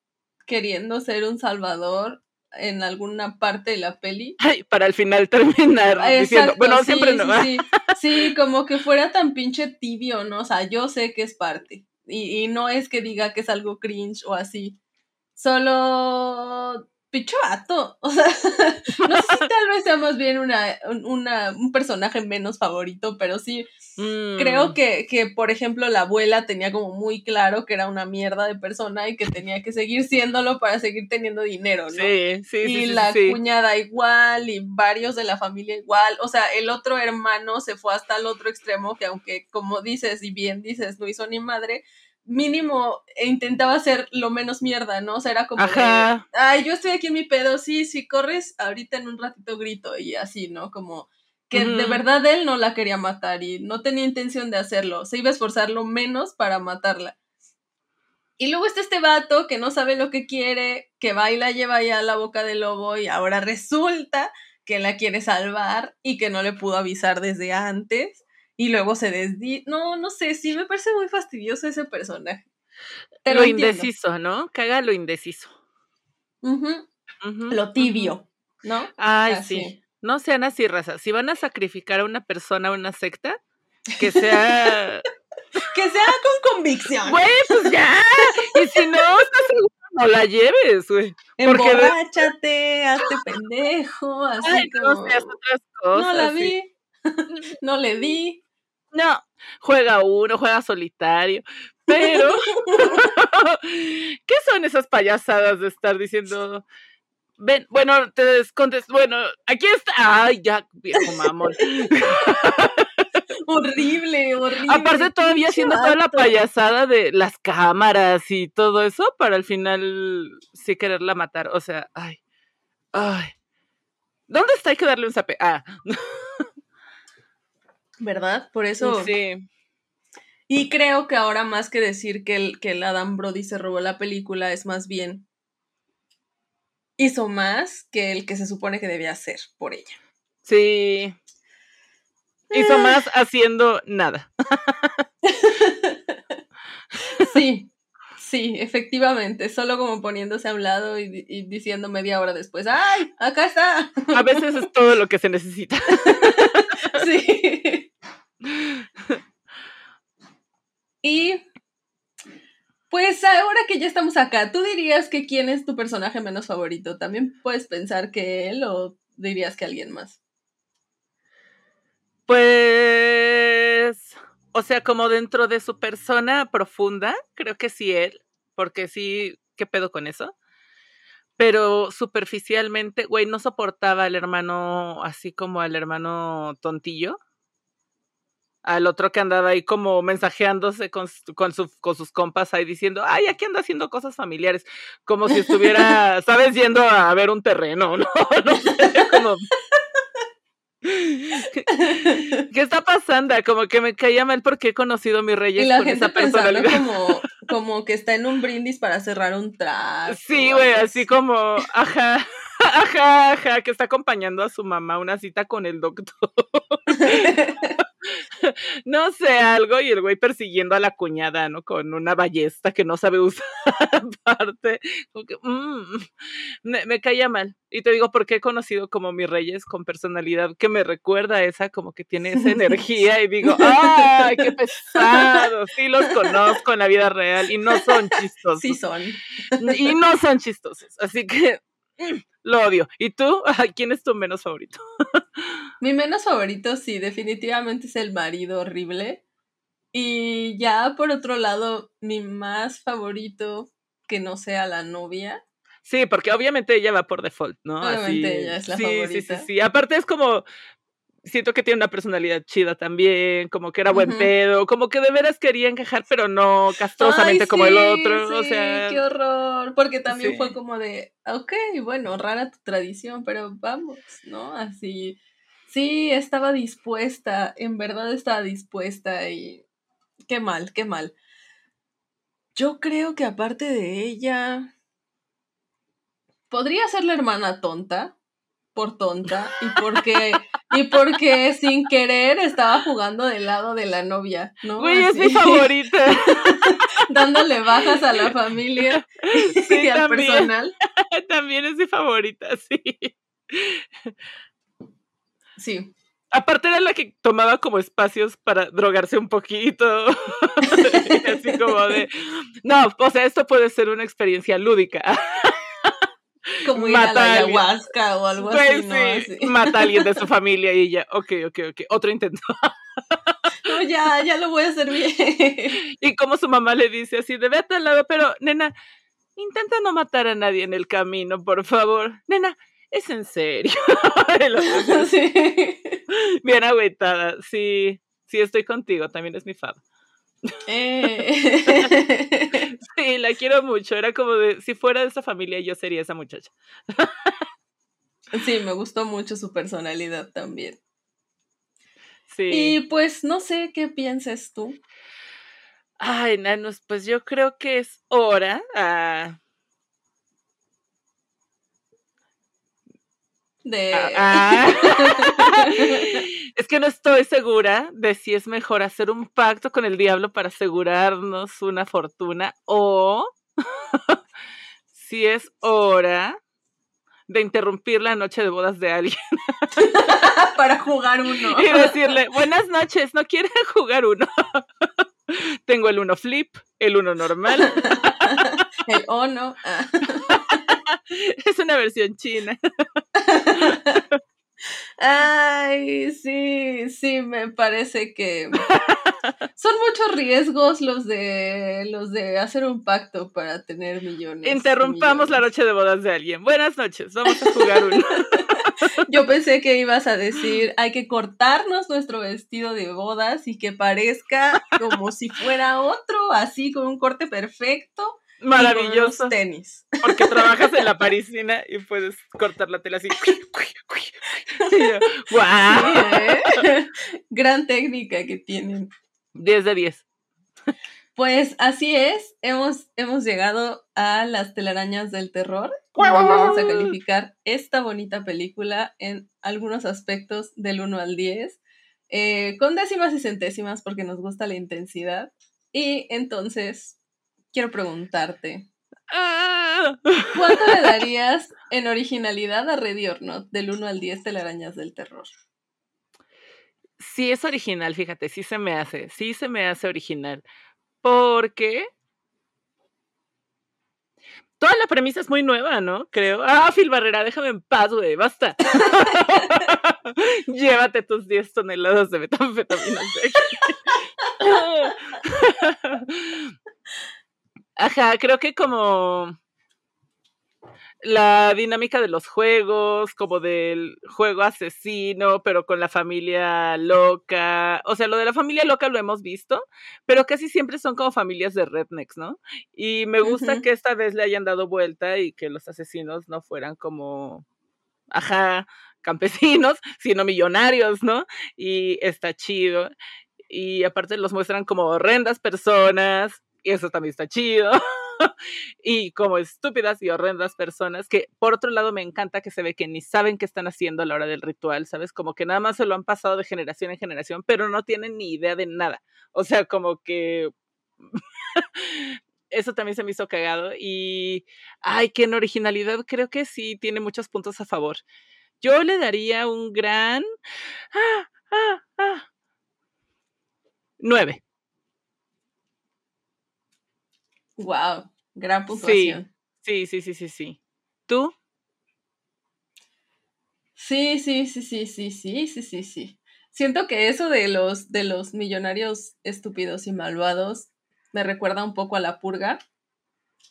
Speaker 2: queriendo ser un salvador, en alguna parte de la peli.
Speaker 1: Ay, para al final terminar diciendo, bueno, siempre no.
Speaker 2: Sí, sí, como que fuera tan pinche tibio, ¿no? O sea, yo sé que es parte. Y, y no es que diga que es algo cringe o así. Solo picho vato. O sea, no sé si tal vez sea más bien una, un personaje menos favorito, pero sí creo mm. que, que, por ejemplo, la abuela tenía como muy claro que era una mierda de persona y que tenía que seguir siéndolo para seguir teniendo dinero, ¿no?
Speaker 1: Sí, sí,
Speaker 2: y
Speaker 1: sí.
Speaker 2: la cuñada igual y varios de la familia igual. O sea, el otro hermano se fue hasta el otro extremo, que aunque, como dices y bien dices, no hizo ni madre, mínimo intentaba hacer lo menos mierda, ¿no? O sea, era como ay, yo estoy aquí en mi pedo, sí, si corres, ahorita en un ratito grito y así, ¿no? Como que de verdad él no la quería matar y no tenía intención de hacerlo, se iba a esforzar lo menos para matarla. Y luego está este vato que no sabe lo que quiere, que va y la lleva ya a la boca del lobo y ahora resulta que la quiere salvar y que no le pudo avisar desde antes y luego se desdi... No, no sé, sí me parece muy fastidioso ese personaje.
Speaker 1: lo indeciso, ¿no? Caga lo indeciso.
Speaker 2: lo tibio, ¿no?
Speaker 1: Ay, sí. No sean así, raza. Si van a sacrificar a una persona a una secta, que sea...
Speaker 2: que sea con convicción.
Speaker 1: Güey, pues ya. Y si no, estás seguro, no la lleves, güey.
Speaker 2: Emborráchate, hazte pendejo, así
Speaker 1: Ay,
Speaker 2: como...
Speaker 1: No seas otras cosas.
Speaker 2: No la vi. no le di.
Speaker 1: No, juega uno, juega solitario. Pero, ¿qué son esas payasadas de estar diciendo? Ven, bueno, te descontes, bueno, aquí está. Ay, ya, viejo mamón.
Speaker 2: horrible, horrible.
Speaker 1: Aparte todavía haciendo toda la payasada de las cámaras y todo eso para al final sí quererla matar. O sea, ay, ay. ¿Dónde está? Hay que darle un zape. Ah.
Speaker 2: ¿verdad? Por eso.
Speaker 1: Sí.
Speaker 2: Y creo que ahora más que decir que el, que el Adam Brody se robó la película, es más bien hizo más que el que se supone que debía hacer por ella.
Speaker 1: Sí. Hizo ah. más haciendo nada.
Speaker 2: sí, sí, efectivamente. Solo como poniéndose a un lado y, y, diciendo media hora después, ¡ay! Acá está.
Speaker 1: A veces es todo lo que se necesita.
Speaker 2: sí. Y pues ahora que ya estamos acá, ¿tú dirías que quién es tu personaje menos favorito? ¿También puedes pensar que él o dirías que alguien más?
Speaker 1: Pues, o sea, como dentro de su persona profunda, creo que sí él, porque sí, ¿qué pedo con eso? Pero superficialmente, güey, no soportaba al hermano así como al hermano tontillo al otro que andaba ahí como mensajeándose con, con, con, sus compas ahí diciendo, ay, aquí anda haciendo cosas familiares, como si estuviera, ¿sabes? Yendo a ver un terreno, ¿no? no sé, como... ¿Qué está pasando? Como que me caía mal porque he conocido a mis reyes
Speaker 2: y la con gente esa personalidad. Como, como que está en un brindis para cerrar un trato.
Speaker 1: Sí, güey, así como, ajá. Ajá, ajá, que está acompañando a su mamá a una cita con el doctor. no sé, algo, y el güey persiguiendo a la cuñada, ¿no? Con una ballesta que no sabe usar aparte. Mm, me, caía mal. Y te digo porque he conocido como mis reyes con personalidad que me recuerda a esa, como que tiene esa energía, y digo, ¡ay, qué pesado! Sí los conozco en la vida real y no son chistosos.
Speaker 2: Sí son.
Speaker 1: Y no son chistosos. Así que mm, lo odio. ¿Y tú? ¿Quién es tu menos favorito?
Speaker 2: Mi menos favorito, sí, definitivamente es el marido horrible. Y ya por otro lado, mi más favorito que no sea la novia.
Speaker 1: Sí, porque obviamente ella va por default, ¿no?
Speaker 2: Obviamente ella es la favorita.
Speaker 1: Sí, sí, sí. Aparte es como, siento que tiene una personalidad chida también, como que era buen pedo, como que de veras quería encajar, pero no castrosamente como el otro,
Speaker 2: sí,
Speaker 1: o sea...
Speaker 2: qué horror, porque también fue como de, ok, bueno, rara tu tradición, pero vamos, ¿no? Así... Sí, estaba dispuesta, en verdad estaba dispuesta y qué mal, qué mal. Yo creo que aparte de ella, podría ser la hermana tonta, por tonta, y porque, y porque sin querer estaba jugando del lado de la novia, ¿no?
Speaker 1: Güey, es mi favorita.
Speaker 2: Dándole bajas a la familia y al personal.
Speaker 1: También es mi favorita, sí.
Speaker 2: Sí.
Speaker 1: Aparte era la que tomaba como espacios para drogarse un poquito. Así como de. No, o sea, esto puede ser una experiencia lúdica.
Speaker 2: Como ir a la ayahuasca o algo así,
Speaker 1: Mata a alguien de su familia y ya, ok, ok, ok. Otro intento.
Speaker 2: no, ya, ya lo voy a hacer bien.
Speaker 1: Y como su mamá le dice así, de vete al lado, pero nena, intenta no matar a nadie en el camino, por favor. Nena, es en serio. sí. Bien agüitada, sí, sí estoy contigo, también es mi fab. Eh. sí, la quiero mucho. Era como de, si fuera de esa familia, yo sería esa muchacha.
Speaker 2: sí, me gustó mucho su personalidad también. Sí. Y pues no sé qué pienses tú.
Speaker 1: Ay, nanos, pues yo creo que es hora. Ah,
Speaker 2: de... Ah, ah.
Speaker 1: es que no estoy segura de si es mejor hacer un pacto con el diablo para asegurarnos una fortuna o si es hora de interrumpir la noche de bodas de alguien.
Speaker 2: para jugar uno.
Speaker 1: Y decirle, buenas noches, ¿no quieren jugar uno? Tengo el uno flip, el uno normal.
Speaker 2: el ono.
Speaker 1: es una versión china.
Speaker 2: Ay, sí, sí, me parece que son muchos riesgos los de los de hacer un pacto para tener millones.
Speaker 1: Interrumpamos la noche de bodas de alguien. Buenas noches, vamos a jugar uno.
Speaker 2: Yo pensé que ibas a decir, hay que cortarnos nuestro vestido de bodas y que parezca como si fuera otro, así con un corte perfecto
Speaker 1: Maravilloso.
Speaker 2: tenis.
Speaker 1: Porque trabajas en la parisina y puedes cortar la tela así.
Speaker 2: ¿eh? Gran técnica que tienen.
Speaker 1: 10 de 10.
Speaker 2: Pues así es, hemos, hemos llegado a las telarañas del terror. Vamos a calificar esta bonita película en algunos aspectos del 1 al 10, eh, con décimas y centésimas porque nos gusta la intensidad. Y entonces, quiero preguntarte. Ah. ¿Cuánto le darías en originalidad a Ready or Not del 1 al 10 telarañas del terror?
Speaker 1: Sí es original, fíjate, sí se me hace, sí se me hace original. Porque toda la premisa es muy nueva, ¿no? Creo. Ah, Phil Barrera, déjame en paz, güey, basta. Llévate tus 10 toneladas de metanfetamina. Ajá, creo que como la dinámica de los juegos, como del juego asesino, pero con la familia loca. O sea, lo de la familia loca lo hemos visto, pero casi siempre son como familias de rednecks, ¿no? Y me gusta que esta vez le hayan dado vuelta y que los asesinos no fueran como, ajá, campesinos, sino millonarios, ¿no? Y está chido. Y aparte los muestran como horrendas personas y eso también está chido. y como estúpidas y horrendas personas que por otro lado me encanta que se ve que ni saben qué están haciendo a la hora del ritual, ¿sabes? Como que nada más se lo han pasado de generación en generación, pero no tienen ni idea de nada. O sea, como que eso también se me hizo cagado y ay, que en originalidad creo que sí tiene muchos puntos a favor. Yo le daría un gran ah, ah, ah, nueve.
Speaker 2: Wow, gran puntuación.
Speaker 1: Sí, sí, sí, sí, sí. ¿Tú?
Speaker 2: Sí, sí, sí, sí, sí, sí, sí, sí, sí. Siento que eso de los, de los millonarios estúpidos y malvados me recuerda un poco a la purga.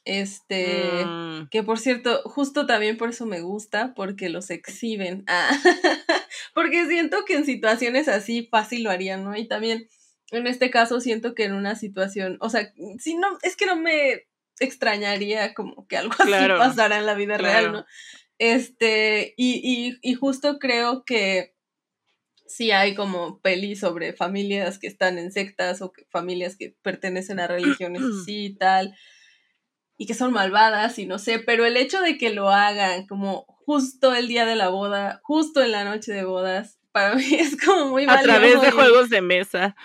Speaker 2: Este, mm. que por cierto, justo también por eso me gusta, porque los exhiben. Ah, porque siento que en situaciones así fácil lo harían, ¿no? Y también en este caso siento que en una situación, o sea, si no, es que no me extrañaría como que algo así pasara en la vida real, ¿no? Este, y, y, y justo creo que sí hay como pelis sobre familias que están en sectas o familias que pertenecen a religiones así y tal, y que son malvadas y no sé, pero el hecho de que lo hagan como justo el día de la boda, justo en la noche de bodas, para mí es como muy
Speaker 1: valioso. A través de juegos de mesa.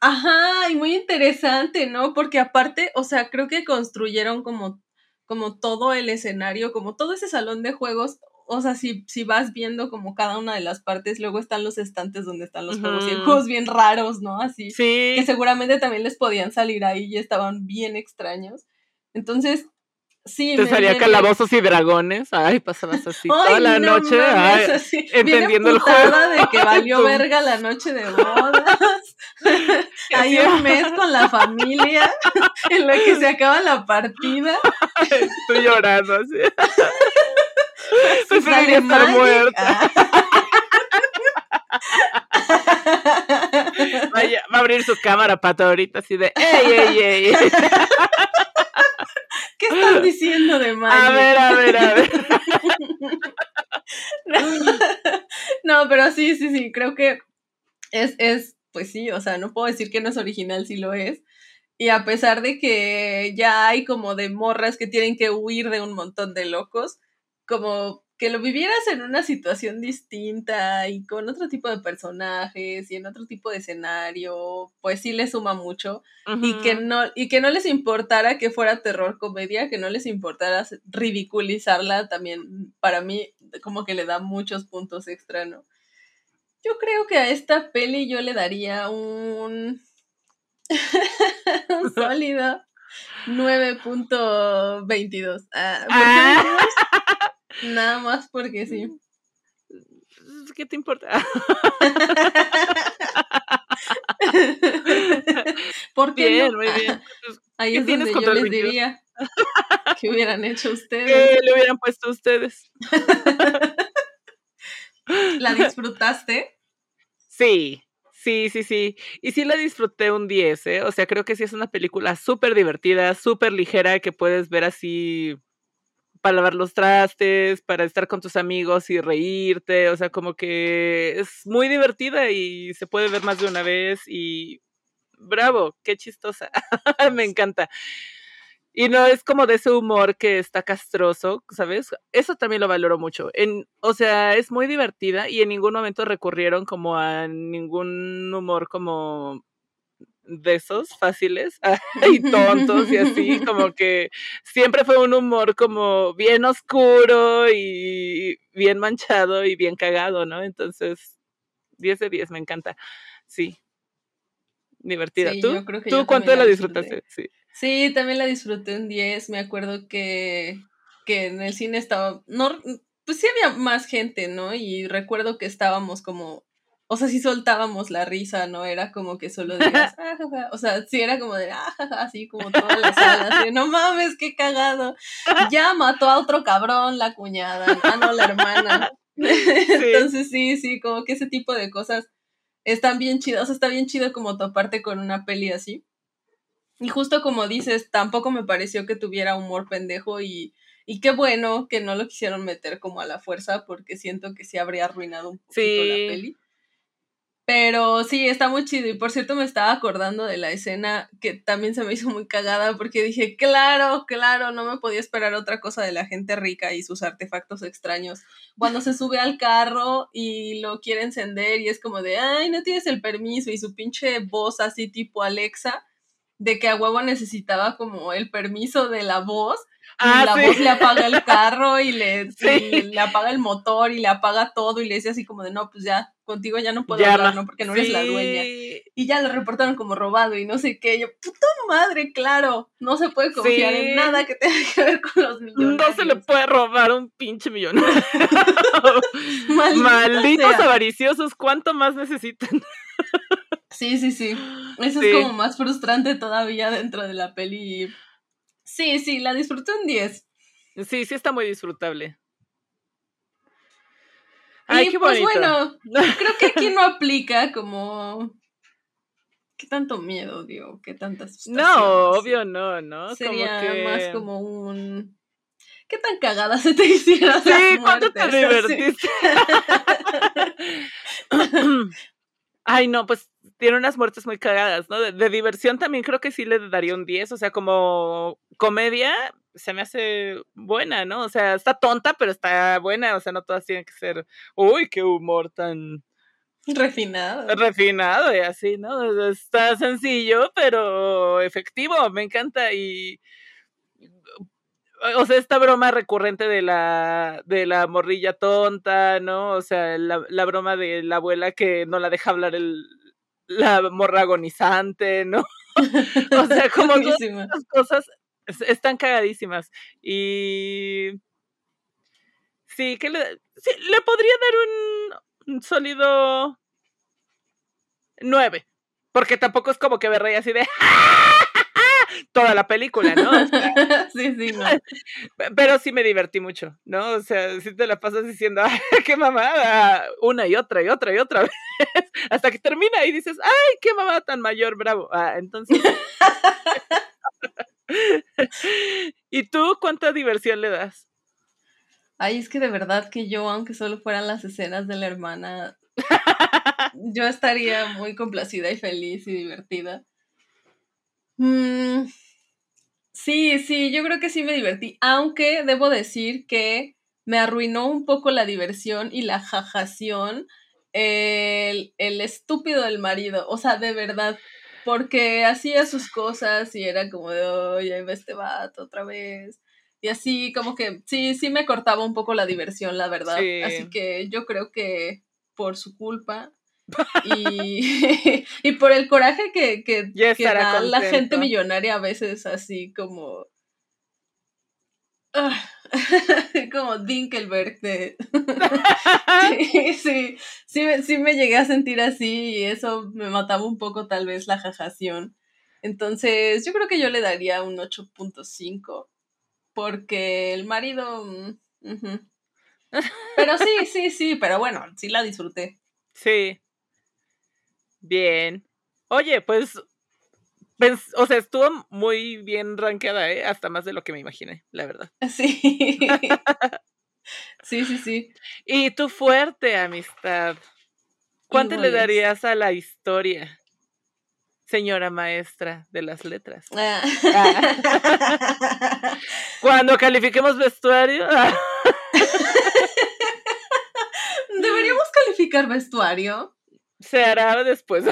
Speaker 2: Ajá, y muy interesante, ¿no? Porque aparte, o sea, creo que construyeron como, como todo el escenario, como todo ese salón de juegos, o sea, si, si vas viendo como cada una de las partes, luego están los estantes donde están los juegos y juegos bien raros, ¿no? Así. Sí. Que seguramente también les podían salir ahí y estaban bien extraños. Entonces, sí.
Speaker 1: Te salía calabozos y dragones. Ay, pasabas así toda la noche. entendiendo el juego.
Speaker 2: de que valió verga la noche de bodas. Hay un mes con la familia en lo que se acaba la partida.
Speaker 1: Estoy llorando así. Preferiría estar muerta. Vaya, va a abrir su cámara pato ahorita así de ¡Ey, ey, ey!
Speaker 2: ¿Qué estás diciendo de Maggie?
Speaker 1: A ver, a ver, a ver.
Speaker 2: no, pero sí, sí, sí, creo que es, es, pues sí, o sea, no puedo decir que no es original, si lo es. Y a pesar de que ya hay como de morras que tienen que huir de un montón de locos, como que lo vivieras en una situación distinta y con otro tipo de personajes y en otro tipo de escenario, pues sí le suma mucho y que no y que no les importara que fuera terror comedia, que no les importara ridiculizarla también para mí como que le da muchos puntos extra, ¿no? Yo creo que a esta peli yo le daría un, un sólido 9.22. Ah, ah. Nada más porque sí.
Speaker 1: ¿Qué te importa?
Speaker 2: ¿Por qué bien, muy bien. Pues, Ahí es donde yo les diría que hubieran hecho ustedes.
Speaker 1: ¿Qué le hubieran puesto ustedes?
Speaker 2: ¿La disfrutaste?
Speaker 1: Sí, sí, sí, sí. Y sí la disfruté un 10, ¿eh? O sea, creo que sí es una película súper divertida, súper ligera, que puedes ver así para lavar los trastes, para estar con tus amigos y reírte, o sea, como que es muy divertida y se puede ver más de una vez y bravo, qué chistosa, me encanta. Y no es como de ese humor que está castroso, ¿sabes? Eso también lo valoro mucho. En, o sea, es muy divertida y en ningún momento recurrieron como a ningún humor como de esos fáciles y tontos y así, como que siempre fue un humor como bien oscuro y bien manchado y bien cagado, ¿no? Entonces, 10 de 10, me encanta. Sí. Divertida. ¿Tú? ¿Tú cuánto la disfrutaste?
Speaker 2: Sí. sí, también la disfruté un 10. Me acuerdo que, que en el cine estaba, no, pues sí había más gente, ¿no? Y recuerdo que estábamos como o sea, si soltábamos la risa, ¿no? Era como que solo digas, ah, o sea, sí era como de, ah, así como toda la sala, no mames, qué cagado. Ya mató a otro cabrón la cuñada, ah, no, la hermana. Entonces sí, sí, como que ese tipo de cosas están bien chidas, o sea, está bien chido como toparte con una peli así. Y justo como dices, tampoco me pareció que tuviera humor pendejo y, y qué bueno que no lo quisieron meter como a la fuerza porque siento que sí habría arruinado un poquito la peli. Pero sí, está muy chido. Y por cierto, me estaba acordando de la escena que también se me hizo muy cagada porque dije, claro, claro, no me podía esperar otra cosa de la gente rica y sus artefactos extraños. Cuando se sube al carro y lo quiere encender y es como de, ay, no tienes el permiso y su pinche voz así tipo Alexa, de que a huevo necesitaba como el permiso de la voz Ah, la voz le apaga el carro y le, le apaga el motor y le apaga todo y le dice así como de no, pues ya, contigo ya no puedo hablar, ¿no? Porque no eres la dueña. Y ya lo reportaron como robado y no sé qué. Yo, puta madre, claro, no se puede confiar en nada que tenga que ver con los millones.
Speaker 1: No se le puede robar un pinche millón. Malditos avariciosos, ¿cuánto más necesitan?
Speaker 2: sí, sí, sí. Eso es como más frustrante todavía dentro de la peli Sí, sí, la disfruté un 10.
Speaker 1: Sí, sí está muy disfrutable.
Speaker 2: Ay, y qué pues bueno, creo que aquí no aplica como qué tanto miedo, digo, qué tantas
Speaker 1: No, obvio no, ¿no?
Speaker 2: Sería más como un ¿Qué tan cagada se te hiciera?
Speaker 1: Sí, ¿cuánto te divertiste? Ay, no, pues tiene unas muertes muy cagadas, ¿no? De, diversión también creo que sí le daría un 10, o sea, como comedia se me hace buena, ¿no? O sea, está tonta, pero está buena, o sea, no todas tienen que ser, uy, qué humor tan
Speaker 2: refinado.
Speaker 1: Refinado y así, ¿no? Está sencillo, pero efectivo, me encanta y o sea, esta broma recurrente de la, de la morrilla tonta, ¿no? O sea, la, la broma de la abuela que no la deja hablar el, la morra agonizante, ¿no? o sea, como todas esas cosas están cagadísimas. Y sí, que le, sí, le podría dar un, un sólido 9. Porque tampoco es como que me reía así de toda la película, ¿no?
Speaker 2: sí, sí, no.
Speaker 1: Pero sí me divertí mucho, ¿no? O sea, si te la pasas diciendo, ¡ay, qué mamada! Una y otra y otra y otra vez, hasta que termina y dices, ¡ay, qué mamada tan mayor! Bravo. Ah, entonces. ¿Y tú cuánta diversión le das?
Speaker 2: Ay, es que de verdad que yo, aunque solo fueran las escenas de la hermana, yo estaría muy complacida y feliz y divertida. Mm, sí, sí, yo creo que sí me divertí, aunque debo decir que me arruinó un poco la diversión y la jajación el, el estúpido del marido, o sea, de verdad, porque hacía sus cosas y era como de, oye, ahí va este vato otra vez. Y así como que sí, sí me cortaba un poco la diversión, la verdad. Así que yo creo que por su culpa y, y por el coraje que, que, da la gente millonaria a veces así como... Ah, como Dinkelberg de... sí, sí, sí, me llegué a sentir así y eso me mataba un poco tal vez la jajación. Entonces yo creo que yo le daría un 8.5 porque el marido... Mm, pero sí, sí, sí, pero bueno, sí la disfruté.
Speaker 1: Sí, Bien. Oye, pues, o sea, estuvo muy bien rankeada, ¿eh? Hasta más de lo que me imaginé, la verdad.
Speaker 2: Sí. sí, sí, sí.
Speaker 1: Y tu fuerte amistad. ¿Cuánto le darías a la historia, señora maestra de las letras? Ah. Cuando califiquemos vestuario.
Speaker 2: ¿Deberíamos calificar vestuario?
Speaker 1: Se hará después.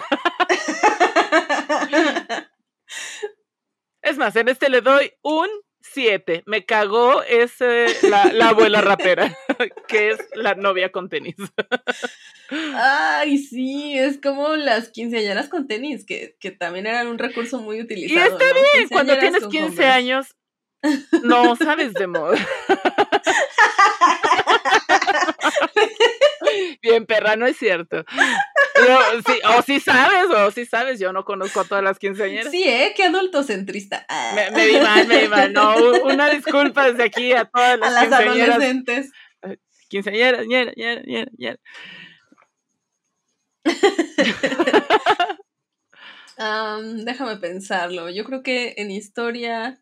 Speaker 1: Es más, en este le doy un 7. Me cagó ese, la, abuela rapera, que es la novia con tenis.
Speaker 2: Ay, sí, es como las quinceañeras con tenis, que, también eran un recurso muy utilizado.
Speaker 1: Y está bien, cuando tienes 15 años, no sabes de moda. Bien, perra, no es cierto. sí, o sí sabes, o sí sabes, yo no conozco a todas las quinceañeras.
Speaker 2: Sí, ¿eh? Qué adultocentrista.
Speaker 1: Me, me vi mal, me vi mal. No, una disculpa desde aquí a todas las, a las adolescentes. Quinceañeras, ñera, ñera, ñera, ñera.
Speaker 2: déjame pensarlo. Yo creo que en historia.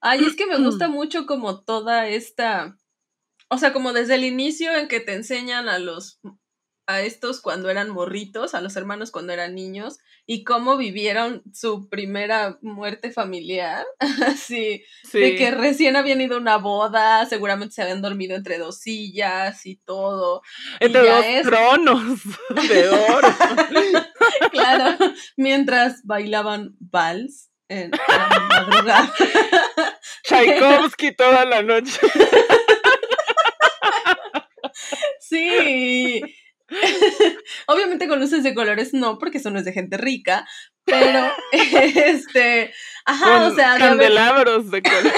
Speaker 2: Ay, es que me gusta mucho como toda esta o sea, como desde el inicio en que te enseñan a los a estos cuando eran morritos, a los hermanos cuando eran niños, y cómo vivieron su primera muerte familiar, así, de que recién habían ido a una boda, seguramente se habían dormido entre dos sillas y todo.
Speaker 1: Entre dos tronos de oro.
Speaker 2: claro, mientras bailaban vals en la madrugada.
Speaker 1: Tchaikovsky toda la noche.
Speaker 2: Sí. Obviamente con luces de colores no, porque eso no es de gente rica, pero este, ajá, o sea,
Speaker 1: candelabros de, colores.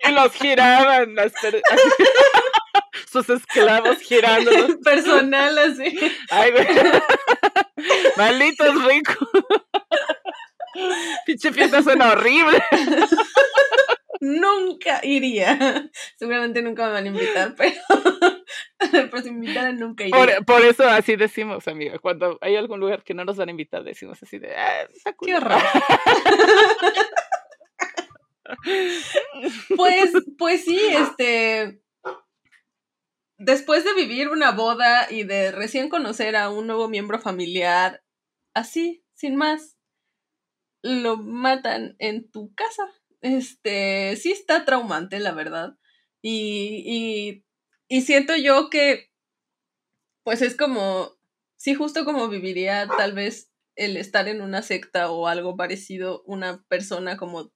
Speaker 1: y los giraban sus esclavos girándolos.
Speaker 2: Personal así.
Speaker 1: Ay, Malditos ricos. Pinche fiesta suena horrible
Speaker 2: nunca iría. Seguramente nunca me van a invitar, pero, pero si invitan nunca
Speaker 1: iría. Por, eso así decimos, amiga. Cuando hay algún lugar que no nos van a invitar, decimos así de, ah,
Speaker 2: Qué horror. pues, pues sí, este. después de vivir una boda y de recién conocer a un nuevo miembro familiar, así, sin más, lo matan en tu casa. Este, sí está traumante, la verdad. Y, y, siento yo que, pues es como, sí, justo como viviría tal vez el estar en una secta o algo parecido, una persona como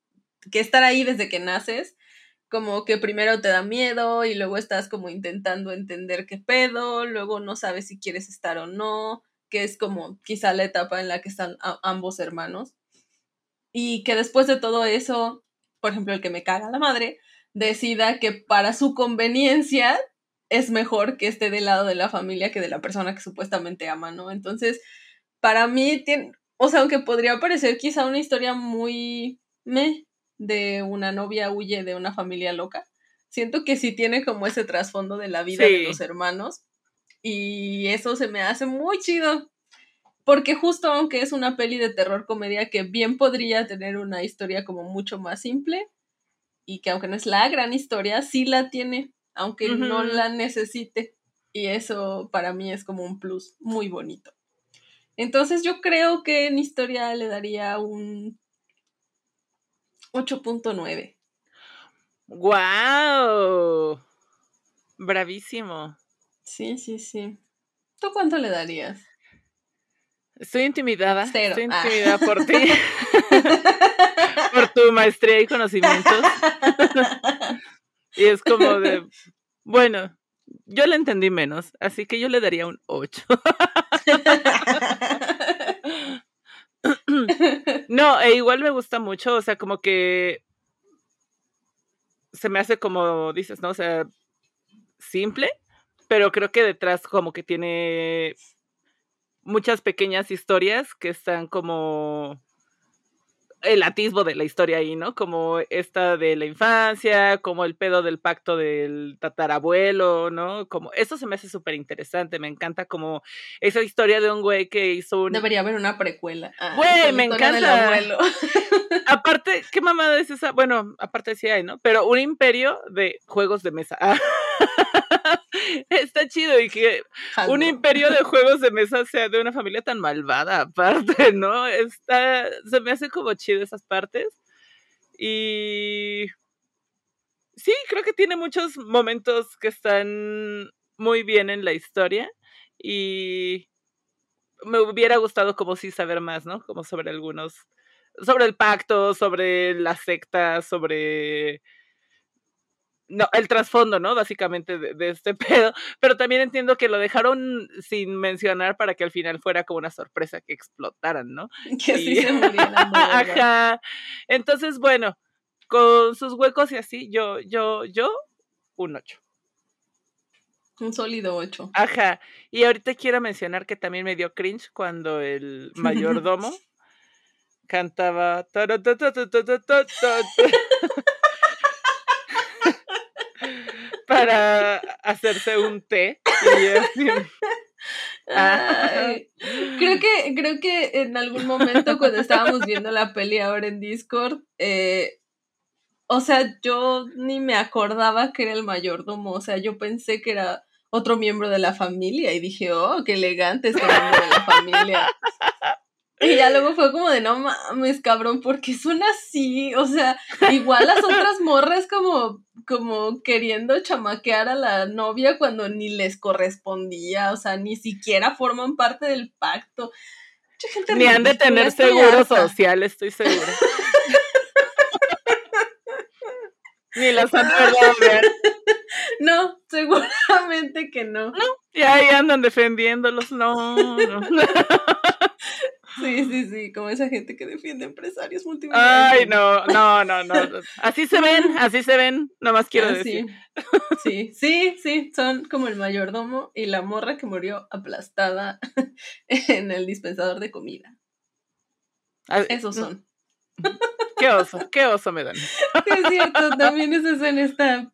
Speaker 2: que estar ahí desde que naces, como que primero te da miedo y luego estás como intentando entender qué pedo, luego no sabes si quieres estar o no, que es como quizá la etapa en la que están ambos hermanos. Y que después de todo eso, por ejemplo, el que me caga la madre, decida que para su conveniencia es mejor que esté del lado de la familia que de la persona que supuestamente ama, ¿no? Entonces, para mí, tiene, o sea, aunque podría parecer quizá una historia muy me de una novia huye de una familia loca. Siento que sí tiene como ese trasfondo de la vida de los hermanos y eso se me hace muy chido. Porque justo aunque es una peli de terror comedia que bien podría tener una historia como mucho más simple y que aunque no es la gran historia, sí la tiene, aunque no la necesite. Y eso para mí es como un plus muy bonito. Entonces yo creo que en historia le daría un 8.9.
Speaker 1: ¡Guau! Bravísimo.
Speaker 2: Sí, sí, sí. ¿Tú cuánto le darías?
Speaker 1: Estoy intimidada. Estoy ah. intimidada por ti. por tu maestría y conocimientos. y es como de, bueno, yo le entendí menos, así que yo le daría un 8. no, e igual me gusta mucho, o sea, como que se me hace como dices, ¿no? O sea, simple, pero creo que detrás como que tiene muchas pequeñas historias que están como el atisbo de la historia ahí, ¿no? Como esta de la infancia, como el pedo del pacto del tatarabuelo, ¿no? Como eso se me hace súper interesante, me encanta como esa historia de un güey que hizo un...
Speaker 2: Debería haber una precuela.
Speaker 1: Ah, güey, me encanta. aparte, ¿qué mamada es esa? Bueno, aparte sí hay, ¿no? Pero un imperio de juegos de mesa. Está chido y que un imperio de juegos de mesa sea de una familia tan malvada, aparte, ¿no? Está, se me hace como chido esas partes. Y sí, creo que tiene muchos momentos que están muy bien en la historia y me hubiera gustado como sí saber más, ¿no? Como sobre algunos, sobre el pacto, sobre la secta, sobre no, el trasfondo, ¿no? Básicamente de, este pedo, pero también entiendo que lo dejaron sin mencionar para que al final fuera como una sorpresa que explotaran, ¿no?
Speaker 2: Que así se murieran.
Speaker 1: Ajá. Entonces, bueno, con sus huecos y así, yo, yo, yo, un 8.
Speaker 2: Un sólido 8.
Speaker 1: Ajá. Y ahorita quiero mencionar que también me dio cringe cuando el mayordomo cantaba para hacerse un té.
Speaker 2: creo que creo que en algún momento cuando estábamos viendo la peli ahora en Discord, eh, o sea, yo ni me acordaba que era el mayordomo, o sea, yo pensé que era otro miembro de la familia y dije, oh, qué elegante este miembro de la familia. Y ya luego fue como de no mames, cabrón, porque suena así. O sea, igual las otras morras como, como queriendo chamaquear a la novia cuando ni les correspondía. O sea, ni siquiera forman parte del pacto.
Speaker 1: ni han de tener seguro social, estoy segura. ni las han ver.
Speaker 2: No, seguramente que no.
Speaker 1: No, y ahí andan defendiéndolos. No, no.
Speaker 2: Sí, sí, sí, como esa gente que defiende empresarios multimillonarios.
Speaker 1: Ay, no, no, no, no. Así se ven, así se ven, más quiero ah, decir.
Speaker 2: Sí, sí, sí, son como el mayordomo y la morra que murió aplastada en el dispensador de comida. Esos son.
Speaker 1: Qué oso, qué oso me dan.
Speaker 2: es cierto, también esa escena está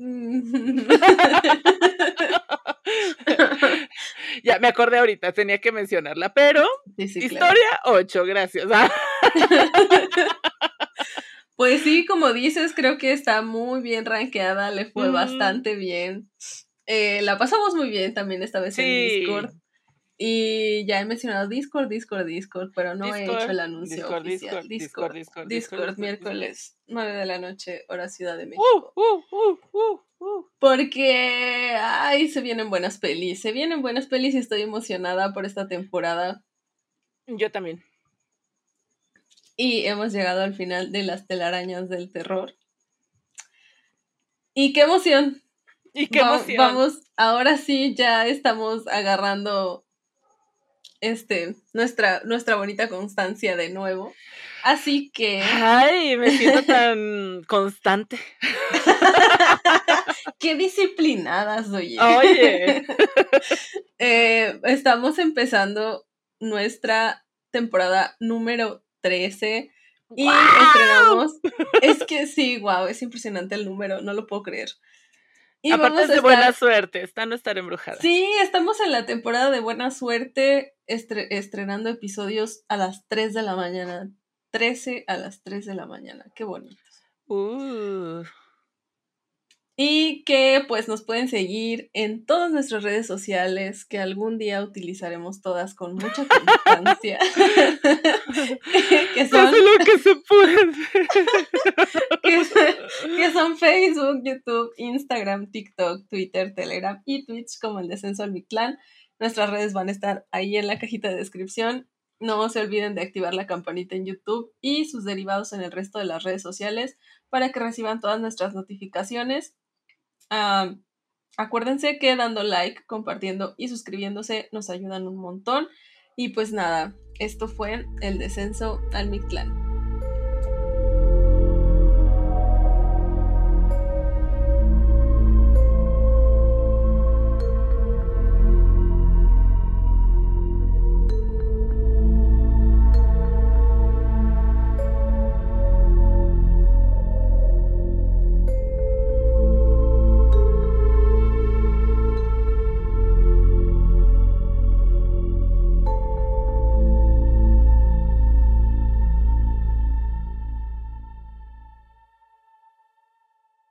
Speaker 1: ya me acordé ahorita, tenía que mencionarla, pero historia 8, gracias.
Speaker 2: pues sí, como dices, creo que está muy bien rankeada, le fue bastante bien. Eh, la pasamos muy bien también esta vez en. Discord. Y ya he mencionado Discord, Discord, Discord, pero no he hecho el anuncio
Speaker 1: Discord,
Speaker 2: oficial.
Speaker 1: Discord,
Speaker 2: Discord,
Speaker 1: Discord, Discord,
Speaker 2: Discord,
Speaker 1: Discord,
Speaker 2: miércoles, 9 de la noche, hora Ciudad de
Speaker 1: Uh,
Speaker 2: México.
Speaker 1: uh, uh.
Speaker 2: Porque, ay, se vienen buenas pelis, se vienen buenas pelis y estoy emocionada por esta temporada.
Speaker 1: Yo también.
Speaker 2: Y hemos llegado al final de las telarañas del terror. Y qué emoción.
Speaker 1: Y qué emoción.
Speaker 2: Vamos, ahora sí ya estamos agarrando este nuestra nuestra bonita constancia de nuevo. Así que
Speaker 1: Ay, me siento tan constante.
Speaker 2: qué disciplinadas, oye.
Speaker 1: Oye.
Speaker 2: Eh, estamos empezando nuestra temporada número 13 y estrenamos. Es que sí, wow, es impresionante el número, no lo puedo creer. Y
Speaker 1: Aparte
Speaker 2: vamos
Speaker 1: es
Speaker 2: a
Speaker 1: de buena suerte, está no estar embrujada.
Speaker 2: Sí, estamos en la temporada de buena suerte, estre- estrenando episodios a las 3 de la mañana. 13 a las 3 de la mañana, qué bonito.
Speaker 1: Uh,
Speaker 2: Y que pues nos pueden seguir en todas nuestras redes sociales, que algún día utilizaremos todas con mucha constancia. que, son,
Speaker 1: lo que se puede.
Speaker 2: que, que son Facebook, YouTube, Instagram, TikTok, Twitter, Telegram y Twitch como el descenso al Mictlán. Nuestras redes van a estar ahí en la cajita de descripción. No se olviden de activar la campanita en YouTube y sus derivados en el resto de las redes sociales para que reciban todas nuestras notificaciones. Ah, acuérdense que dando like, compartiendo y suscribiéndose nos ayudan un montón. Y pues nada, esto fue el descenso al Mictlán.